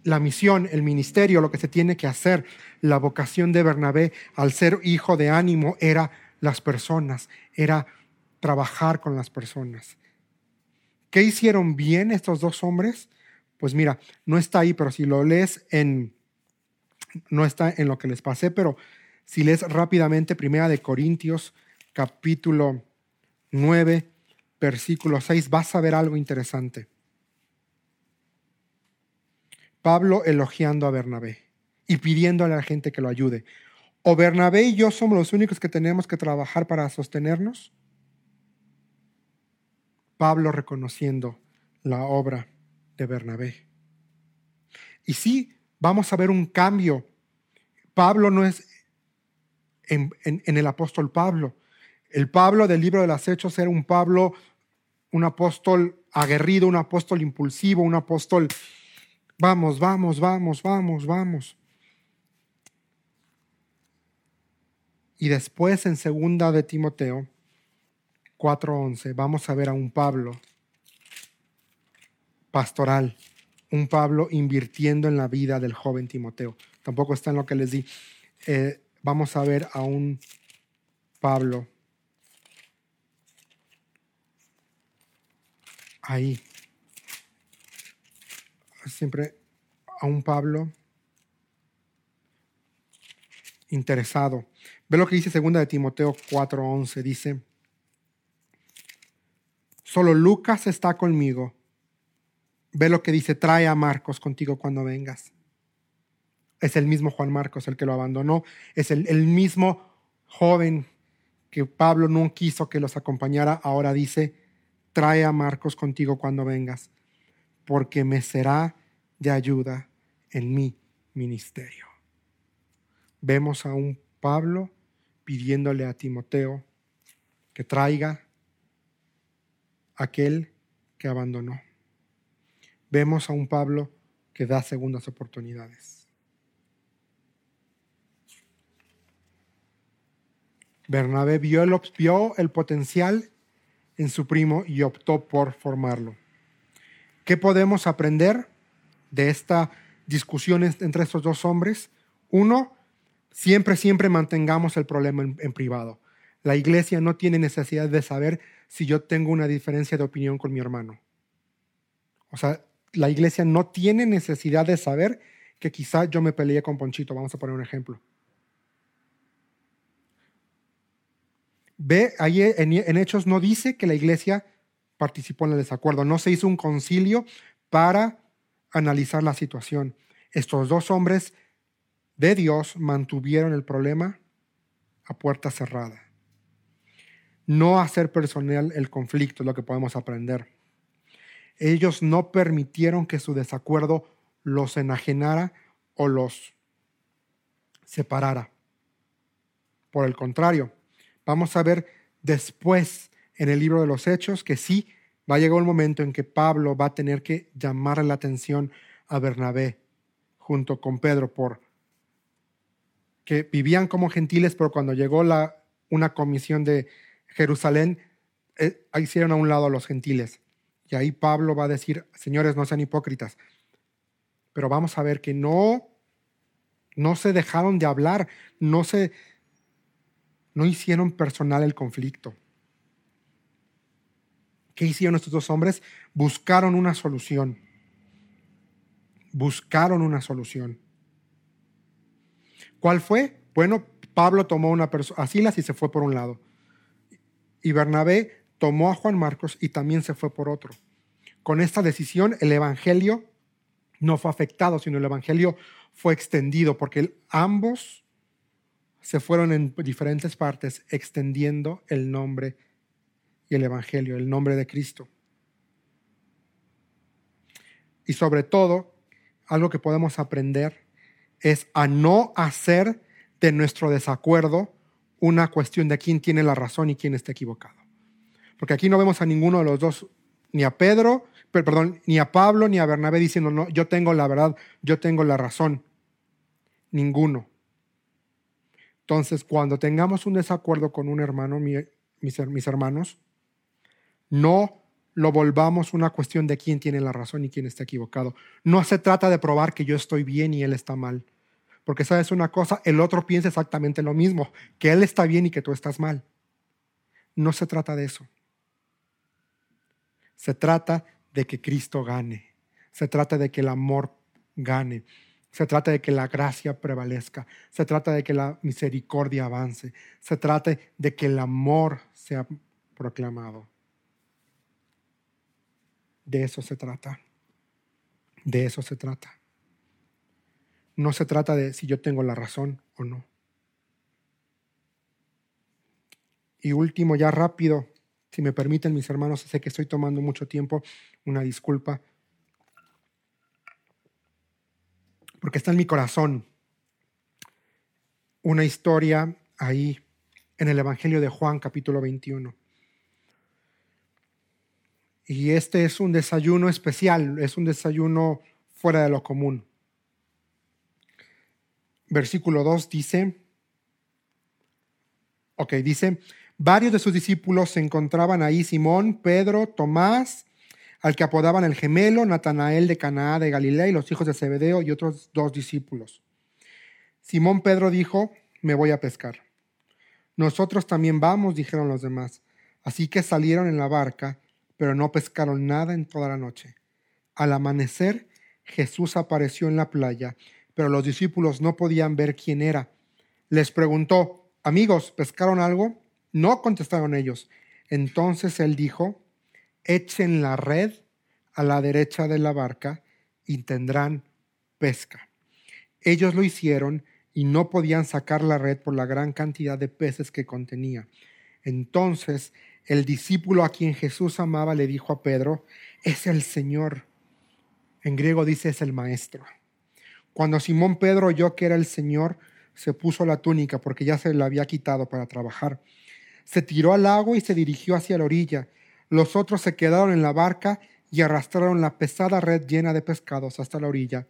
la misión, el ministerio, lo que se tiene que hacer. La vocación de Bernabé, al ser hijo de ánimo, era las personas, era trabajar con las personas. ¿Qué hicieron bien estos dos hombres? Pues mira, no está ahí, pero si lo lees en, no está en lo que les pasé, pero si lees rápidamente Primera de Corintios, capítulo 9, versículo 6, vas a ver algo interesante. Pablo elogiando a Bernabé y pidiéndole a la gente que lo ayude. ¿O Bernabé y yo somos los únicos que tenemos que trabajar para sostenernos? Pablo reconociendo la obra de Bernabé. Y sí, vamos a ver un cambio. Pablo no es en, en, el apóstol Pablo. El Pablo del libro de los Hechos era un Pablo, un apóstol aguerrido, un apóstol impulsivo, un apóstol Vamos, vamos, vamos, vamos, vamos. Y después en segunda de Timoteo 4:11 vamos a ver a un Pablo pastoral, un Pablo invirtiendo en la vida del joven Timoteo. Tampoco está en lo que les di. Eh, vamos a ver a un Pablo ahí siempre a un Pablo interesado. Ve lo que dice segunda de Timoteo 4:11, dice, solo Lucas está conmigo. Ve lo que dice, trae a Marcos contigo cuando vengas. Es el mismo Juan Marcos el que lo abandonó, es el, el mismo joven que Pablo no quiso que los acompañara, ahora dice, trae a Marcos contigo cuando vengas porque me será de ayuda en mi ministerio. Vemos a un Pablo pidiéndole a Timoteo que traiga aquel que abandonó. Vemos a un Pablo que da segundas oportunidades. Bernabé vio el, vio el potencial en su primo y optó por formarlo. ¿Qué podemos aprender de esta discusión entre estos dos hombres? Uno, siempre, siempre mantengamos el problema en, privado. La iglesia no tiene necesidad de saber si yo tengo una diferencia de opinión con mi hermano. O sea, la iglesia no tiene necesidad de saber que quizá yo me peleé con Ponchito. Vamos a poner un ejemplo. Ve, ahí en Hechos no dice que la iglesia participó en el desacuerdo. No se hizo un concilio para analizar la situación. Estos dos hombres de Dios mantuvieron el problema a puerta cerrada. No hacer personal el conflicto es lo que podemos aprender. Ellos no permitieron que su desacuerdo los enajenara o los separara. Por el contrario, vamos a ver después en el libro de los Hechos que sí va a llegar un momento en que Pablo va a tener que llamar la atención a Bernabé junto con Pedro por que vivían como gentiles, pero cuando llegó la, una comisión de Jerusalén, eh, hicieron a un lado a los gentiles. Y ahí Pablo va a decir, señores, no sean hipócritas. Pero vamos a ver que no, no se dejaron de hablar, no se no hicieron personal el conflicto. ¿Qué hicieron estos dos hombres? Buscaron una solución. Buscaron una solución. ¿Cuál fue? Bueno, Pablo tomó una a Silas y se fue por un lado. Y Bernabé tomó a Juan Marcos y también se fue por otro. Con esta decisión el Evangelio no fue afectado, sino el Evangelio fue extendido, porque ambos se fueron en diferentes partes extendiendo el nombre y el Evangelio, el nombre de Cristo. Y sobre todo, algo que podemos aprender es a no hacer de nuestro desacuerdo una cuestión de quién tiene la razón y quién está equivocado. Porque aquí no vemos a ninguno de los dos, ni a Pedro, perdón, ni a Pablo ni a Bernabé diciendo, no, yo tengo la verdad, yo tengo la razón. Ninguno. Entonces, cuando tengamos un desacuerdo con un hermano, mis, hermanos, no lo volvamos una cuestión de quién tiene la razón y quién está equivocado. No se trata de probar que yo estoy bien y él está mal. Porque sabes una cosa, el otro piensa exactamente lo mismo, que él está bien y que tú estás mal. No se trata de eso. Se trata de que Cristo gane. Se trata de que el amor gane. Se trata de que la gracia prevalezca. Se trata de que la misericordia avance. Se trata de que el amor sea proclamado. De eso se trata. De eso se trata. No se trata de si yo tengo la razón o no. Y último, ya rápido, si me permiten mis hermanos, sé que estoy tomando mucho tiempo, una disculpa, porque está en mi corazón una historia ahí en el Evangelio de Juan capítulo 21. Y este es un desayuno especial, es un desayuno fuera de lo común. Versículo 2 dice, ok, dice, Varios de sus discípulos se encontraban ahí, Simón, Pedro, Tomás, al que apodaban el gemelo, Natanael de Canaá de Galilea y los hijos de Zebedeo y otros dos discípulos. Simón Pedro dijo, me voy a pescar. Nosotros también vamos, dijeron los demás. Así que salieron en la barca, pero no pescaron nada en toda la noche. Al amanecer, Jesús apareció en la playa, pero los discípulos no podían ver quién era. Les preguntó, amigos, ¿pescaron algo? No contestaron ellos. Entonces él dijo, echen la red a la derecha de la barca y tendrán pesca. Ellos lo hicieron y no podían sacar la red por la gran cantidad de peces que contenía. Entonces el discípulo a quien Jesús amaba le dijo a Pedro, es el Señor. En griego dice es el Maestro. Cuando Simón Pedro oyó que era el Señor, se puso la túnica porque ya se la había quitado para trabajar se tiró al agua y se dirigió hacia la orilla. Los otros se quedaron en la barca y arrastraron la pesada red llena de pescados hasta la orilla,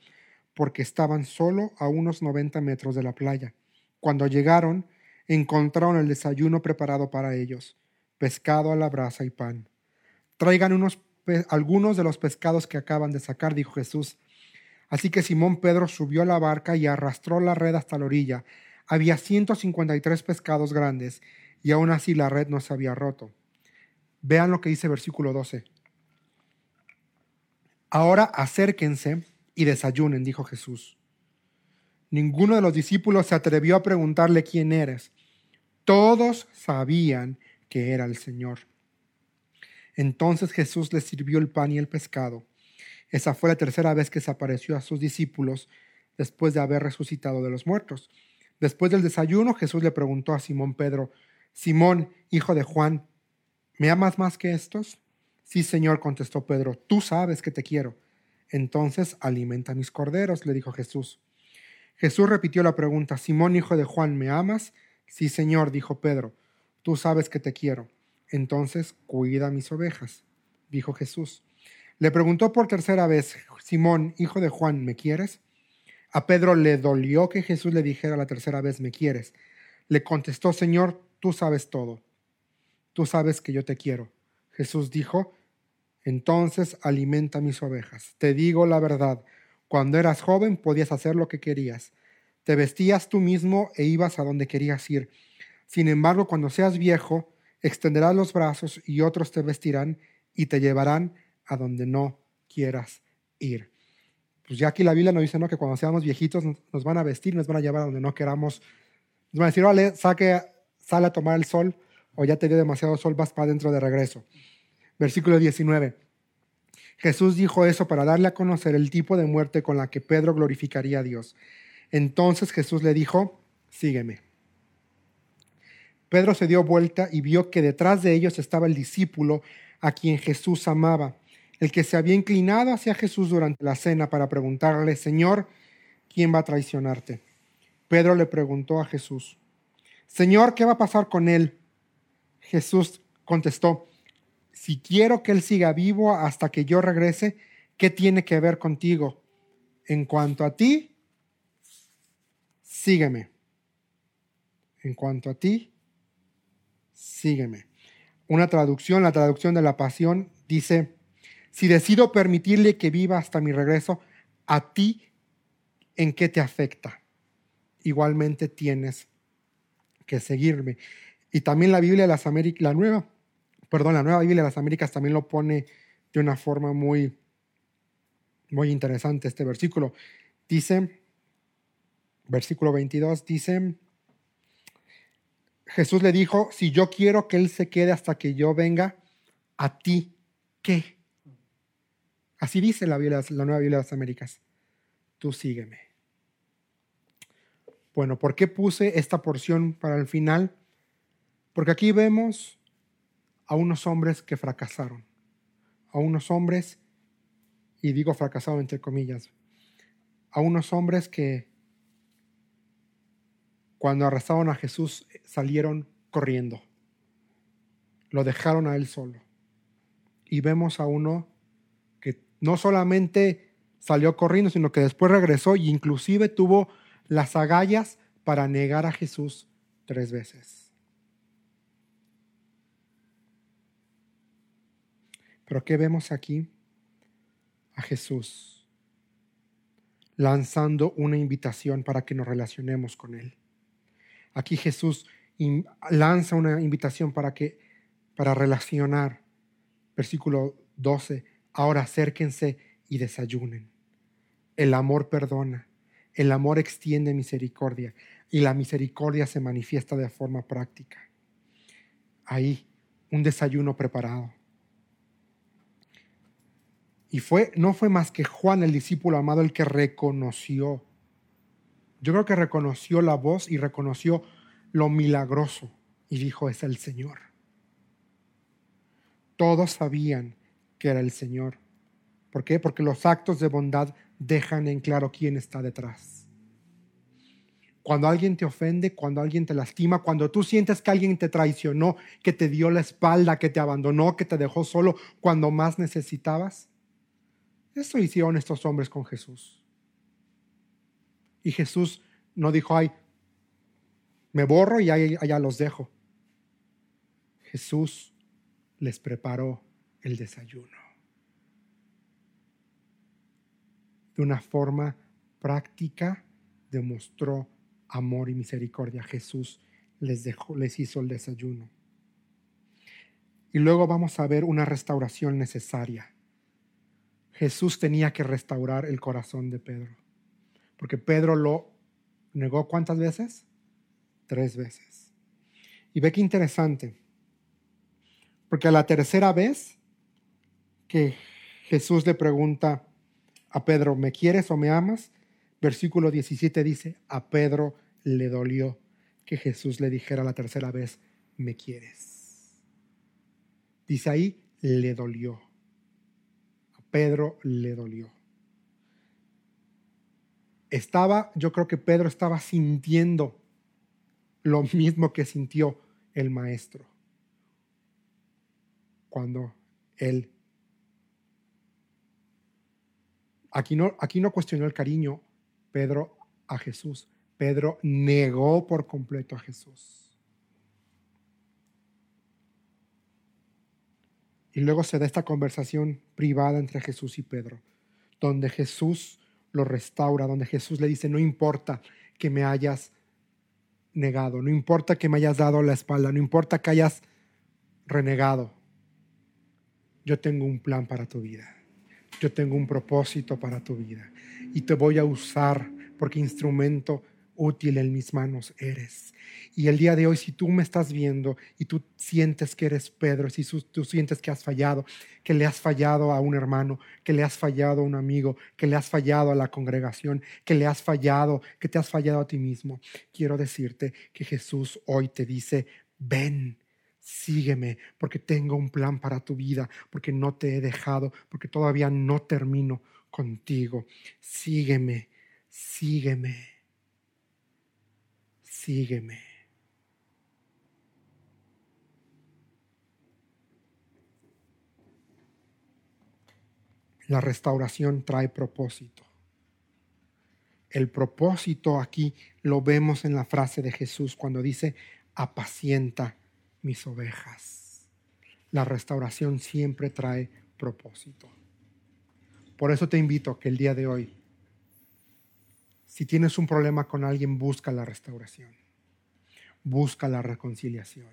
porque estaban solo a unos 90 metros de la playa. Cuando llegaron, encontraron el desayuno preparado para ellos, pescado a la brasa y pan. Traigan unos algunos de los pescados que acaban de sacar, dijo Jesús. Así que Simón Pedro subió a la barca y arrastró la red hasta la orilla. Había 153 pescados grandes y aún así la red no se había roto. Vean lo que dice versículo 12. Ahora acérquense y desayunen, dijo Jesús. Ninguno de los discípulos se atrevió a preguntarle quién eres. Todos sabían que era el Señor. Entonces Jesús les sirvió el pan y el pescado. Esa fue la tercera vez que se apareció a sus discípulos después de haber resucitado de los muertos. Después del desayuno, Jesús le preguntó a Simón Pedro, Simón, hijo de Juan, ¿me amas más que estos? Sí, Señor, contestó Pedro, tú sabes que te quiero. Entonces alimenta mis corderos, le dijo Jesús. Jesús repitió la pregunta, Simón, hijo de Juan, ¿me amas? Sí, Señor, dijo Pedro, tú sabes que te quiero. Entonces cuida mis ovejas, dijo Jesús. Le preguntó por tercera vez, Simón, hijo de Juan, ¿me quieres? A Pedro le dolió que Jesús le dijera la tercera vez, ¿me quieres? Le contestó, Señor, tú sabes todo. Tú sabes que yo te quiero. Jesús dijo, entonces alimenta mis ovejas. Te digo la verdad, cuando eras joven podías hacer lo que querías. Te vestías tú mismo e ibas a donde querías ir. Sin embargo, cuando seas viejo, extenderás los brazos y otros te vestirán y te llevarán a donde no quieras ir. Pues ya aquí la Biblia nos dice ¿no? que cuando seamos viejitos nos van a vestir, nos van a llevar a donde no queramos. Nos van a decir, vale, saque, sale a tomar el sol o ya te dio demasiado sol, vas para adentro de regreso. Versículo 19. Jesús dijo eso para darle a conocer el tipo de muerte con la que Pedro glorificaría a Dios. Entonces Jesús le dijo, sígueme. Pedro se dio vuelta y vio que detrás de ellos estaba el discípulo a quien Jesús amaba, el que se había inclinado hacia Jesús durante la cena para preguntarle, Señor, ¿quién va a traicionarte? Pedro le preguntó a Jesús, Señor, ¿qué va a pasar con él? Jesús contestó, si quiero que él siga vivo hasta que yo regrese, ¿qué tiene que ver contigo? En cuanto a ti, sígueme. En cuanto a ti, sígueme. Una traducción, la traducción de la pasión, dice, si decido permitirle que viva hasta mi regreso, a ti, ¿en qué te afecta? Igualmente tienes que seguirme. Y también la Biblia de las Américas, la nueva, perdón, la nueva Biblia de las Américas también lo pone de una forma muy, muy interesante este versículo. Dice, versículo 22, dice, Jesús le dijo, si yo quiero que Él se quede hasta que yo venga, a ti, ¿qué? Así dice la, la nueva Biblia de las Américas. Tú sígueme. Bueno, ¿por qué puse esta porción para el final? Porque aquí vemos a unos hombres que fracasaron, a unos hombres, y digo fracasado entre comillas, a unos hombres que cuando arrestaron a Jesús salieron corriendo, lo dejaron a él solo. Y vemos a uno que no solamente salió corriendo, sino que después regresó e inclusive tuvo las agallas para negar a Jesús tres veces. Pero ¿qué vemos aquí? A Jesús lanzando una invitación para que nos relacionemos con Él. Aquí Jesús lanza una invitación para que para relacionar. Versículo 12. Ahora acérquense y desayunen. El amor perdona, el amor extiende misericordia y la misericordia se manifiesta de forma práctica. Ahí, un desayuno preparado. Y fue, no fue más que Juan, el discípulo amado, el que reconoció. Yo creo que reconoció la voz y reconoció lo milagroso y dijo, es el Señor. Todos sabían que era el Señor. ¿Por qué? Porque los actos de bondad dejan en claro quién está detrás. Cuando alguien te ofende, cuando alguien te lastima, cuando tú sientes que alguien te traicionó, que te dio la espalda, que te abandonó, que te dejó solo cuando más necesitabas, eso hicieron estos hombres con Jesús. Y Jesús no dijo, ay, me borro y allá los dejo. Jesús les preparó el desayuno. De una forma práctica demostró amor y misericordia. Jesús les dejó, les hizo el desayuno. Y luego vamos a ver una restauración necesaria. Jesús tenía que restaurar el corazón de Pedro. Porque Pedro lo negó cuántas veces? Tres veces. Y ve qué interesante. Porque a la tercera vez que Jesús le pregunta a Pedro, ¿me quieres o me amas? Versículo 17 dice, a Pedro le dolió que Jesús le dijera la tercera vez, ¿me quieres? Dice ahí, le dolió. Pedro le dolió. Estaba, yo creo que Pedro estaba sintiendo lo mismo que sintió el maestro cuando él aquí no, aquí no cuestionó el cariño Pedro a Jesús. Pedro negó por completo a Jesús. Y luego se da esta conversación privada entre Jesús y Pedro, donde Jesús lo restaura, donde Jesús le dice, no importa que me hayas negado, no importa que me hayas dado la espalda, no importa que hayas renegado, yo tengo un plan para tu vida, yo tengo un propósito para tu vida. Y te voy a usar porque instrumento útil en mis manos eres. Y el día de hoy, si tú me estás viendo y tú sientes que eres Pedro, si tú sientes que has fallado, que le has fallado a un hermano, que le has fallado a un amigo, que le has fallado a la congregación, que le has fallado, que te has fallado a ti mismo, quiero decirte que Jesús hoy te dice, ven. Sígueme porque tengo un plan para tu vida, porque no te he dejado, porque todavía no termino contigo. Sígueme, sígueme sígueme. La restauración trae propósito. El propósito aquí lo vemos en la frase de Jesús cuando dice, apacienta mis ovejas. La restauración siempre trae propósito. Por eso te invito a que el día de hoy si tienes un problema con alguien, busca la restauración. Busca la reconciliación.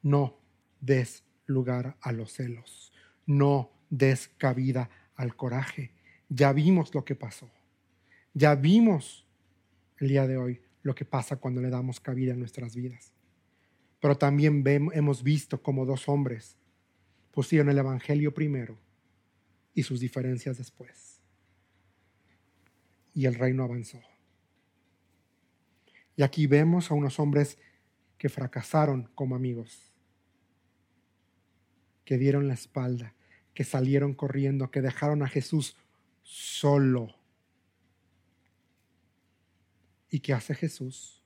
No des lugar a los celos. No des cabida al coraje. Ya vimos lo que pasó. Ya vimos el día de hoy lo que pasa cuando le damos cabida en nuestras vidas. Pero también hemos visto como dos hombres pusieron el Evangelio primero y sus diferencias después y el reino avanzó. Y aquí vemos a unos hombres que fracasaron como amigos, que dieron la espalda, que salieron corriendo, que dejaron a Jesús solo. ¿Y qué hace Jesús?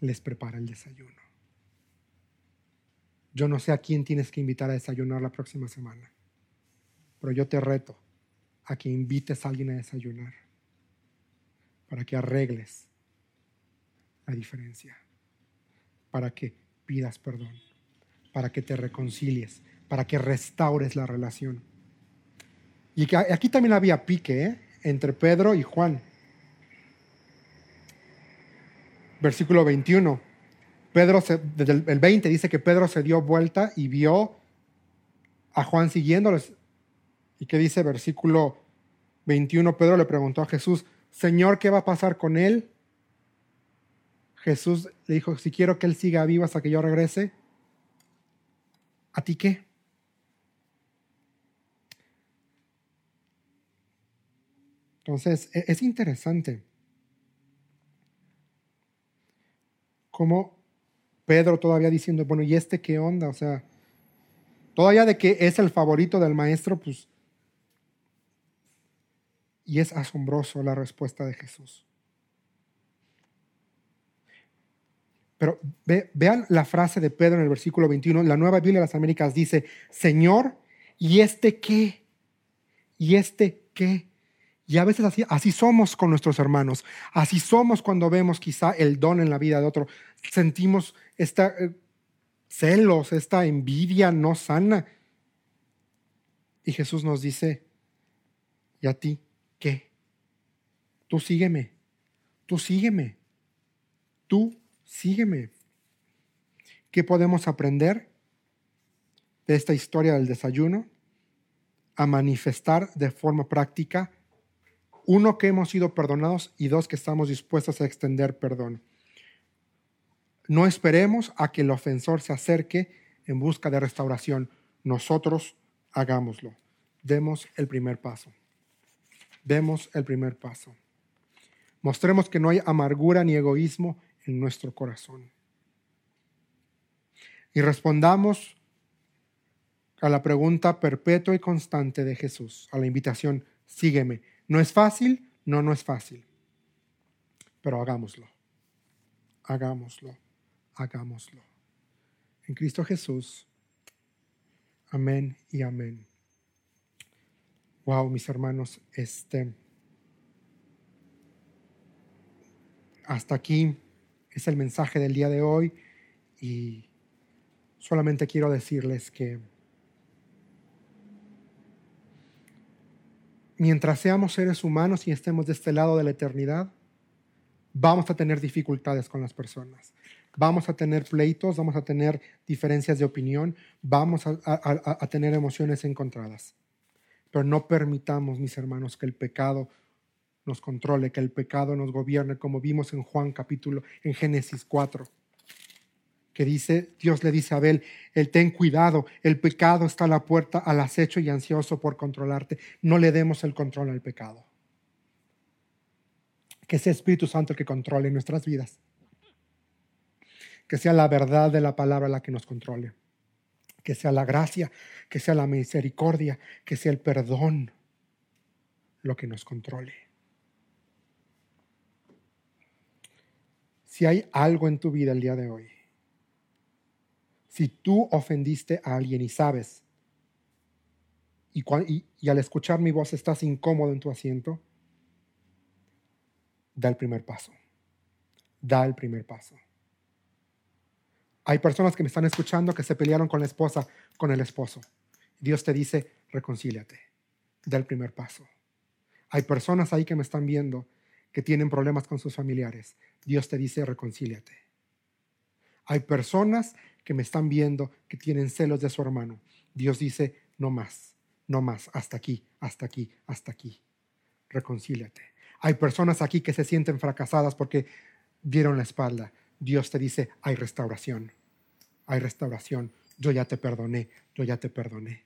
Les prepara el desayuno. Yo no sé a quién tienes que invitar a desayunar la próxima semana, pero yo te reto a que invites a alguien a desayunar, para que arregles la diferencia, para que pidas perdón, para que te reconcilies, para que restaures la relación. Y aquí también había pique ¿eh? entre Pedro y Juan. Versículo 21. Pedro, desde el 20 dice que Pedro se dio vuelta y vio a Juan siguiéndoles ¿Y qué dice versículo 21? Pedro le preguntó a Jesús, Señor, ¿qué va a pasar con él? Jesús le dijo, si quiero que él siga vivo hasta que yo regrese, ¿a ti qué? Entonces, e-, es interesante cómo Pedro todavía diciendo, bueno, ¿y este qué onda? O sea, todavía de que es el favorito del maestro, pues y es asombroso la respuesta de Jesús. Pero vean la frase de Pedro en el versículo 21. La nueva Biblia de las Américas dice, Señor, ¿y este qué? ¿Y este qué? Y a veces así, somos con nuestros hermanos. Así somos cuando vemos quizá el don en la vida de otro. Sentimos esta eh, celos, esta envidia no sana. Y Jesús nos dice, ¿y a ti? ¿Qué? Tú sígueme, tú sígueme, tú sígueme. ¿Qué podemos aprender de esta historia del desayuno? A manifestar de forma práctica, uno, que hemos sido perdonados y dos, que estamos dispuestos a extender perdón. No esperemos a que el ofensor se acerque en busca de restauración. Nosotros hagámoslo. Demos el primer paso demos el primer paso. Mostremos que no hay amargura ni egoísmo en nuestro corazón. Y respondamos a la pregunta perpetua y constante de Jesús, a la invitación, sígueme. ¿No es fácil? No, no es fácil. Pero hagámoslo. Hagámoslo. Hagámoslo. En Cristo Jesús. Amén y amén. Wow, mis hermanos, este hasta aquí es el mensaje del día de hoy y solamente quiero decirles que mientras seamos seres humanos y estemos de este lado de la eternidad, Vamos a tener dificultades con las personas. Vamos a tener pleitos, vamos a tener diferencias de opinión, vamos a, a tener emociones encontradas. Pero no permitamos, mis hermanos, que el pecado nos controle, que el pecado nos gobierne, como vimos en Juan capítulo, en Génesis 4 que dice, Dios le dice a Abel, el ten cuidado, el pecado está a la puerta, al acecho y ansioso por controlarte. No le demos el control al pecado. Que sea Espíritu Santo el que controle nuestras vidas. Que sea la verdad de la palabra la que nos controle. Que sea la gracia, que sea la misericordia, que sea el perdón lo que nos controle. Si hay algo en tu vida el día de hoy si tú ofendiste a alguien y sabes, y, al escuchar mi voz estás incómodo en tu asiento, da el primer paso. Da el primer paso. Hay personas que me están escuchando que se pelearon con la esposa, con el esposo. Dios te dice, reconcíliate. Da el primer paso. Hay personas ahí que me están viendo que tienen problemas con sus familiares. Dios te dice, reconcíliate. Hay personas que me están viendo, que tienen celos de su hermano. Dios dice, no más, no más, hasta aquí, hasta aquí, hasta aquí. Reconcíliate. Hay personas aquí que se sienten fracasadas porque dieron la espalda. Dios te dice, hay restauración, hay restauración. Yo ya te perdoné, yo ya te perdoné.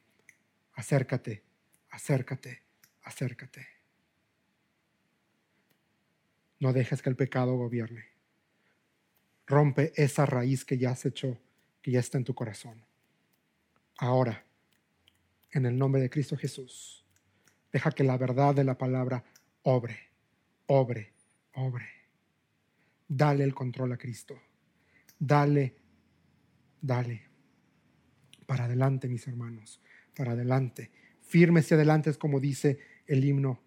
Acércate, acércate, acércate. No dejes que el pecado gobierne. Rompe esa raíz que ya se echó que ya está en tu corazón. Ahora, en el nombre de Cristo Jesús, deja que la verdad de la palabra obre, obre, obre. Dale el control a Cristo. Dale, dale. Para adelante, mis hermanos, para adelante. Fírmese adelante, es como dice el himno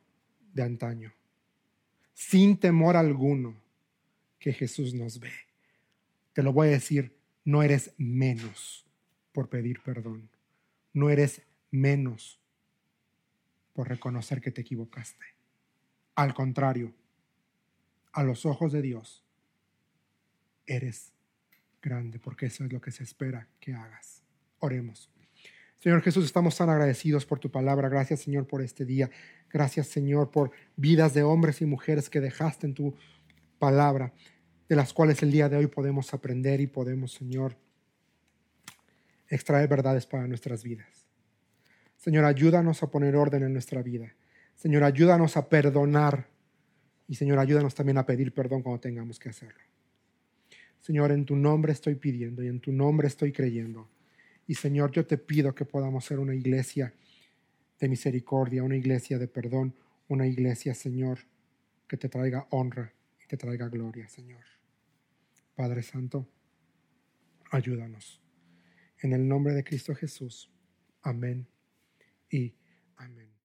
de antaño. Sin temor alguno que Jesús nos ve. Te lo voy a decir no eres menos por pedir perdón. No eres menos por reconocer que te equivocaste. Al contrario, a los ojos de Dios, eres grande, porque eso es lo que se espera que hagas. Oremos. Señor Jesús, estamos tan agradecidos por tu palabra. Gracias, Señor, por este día. Gracias, Señor, por vidas de hombres y mujeres que dejaste en tu palabra de las cuales el día de hoy podemos aprender y podemos, Señor, extraer verdades para nuestras vidas. Señor, ayúdanos a poner orden en nuestra vida. Señor, ayúdanos a perdonar. Y Señor, ayúdanos también a pedir perdón cuando tengamos que hacerlo. Señor, en tu nombre estoy pidiendo y en tu nombre estoy creyendo. Y Señor, yo te pido que podamos ser una iglesia de misericordia, una iglesia de perdón, una iglesia, Señor, que te traiga honra y te traiga gloria, Señor. Padre Santo, ayúdanos. En el nombre de Cristo Jesús. Amén y amén.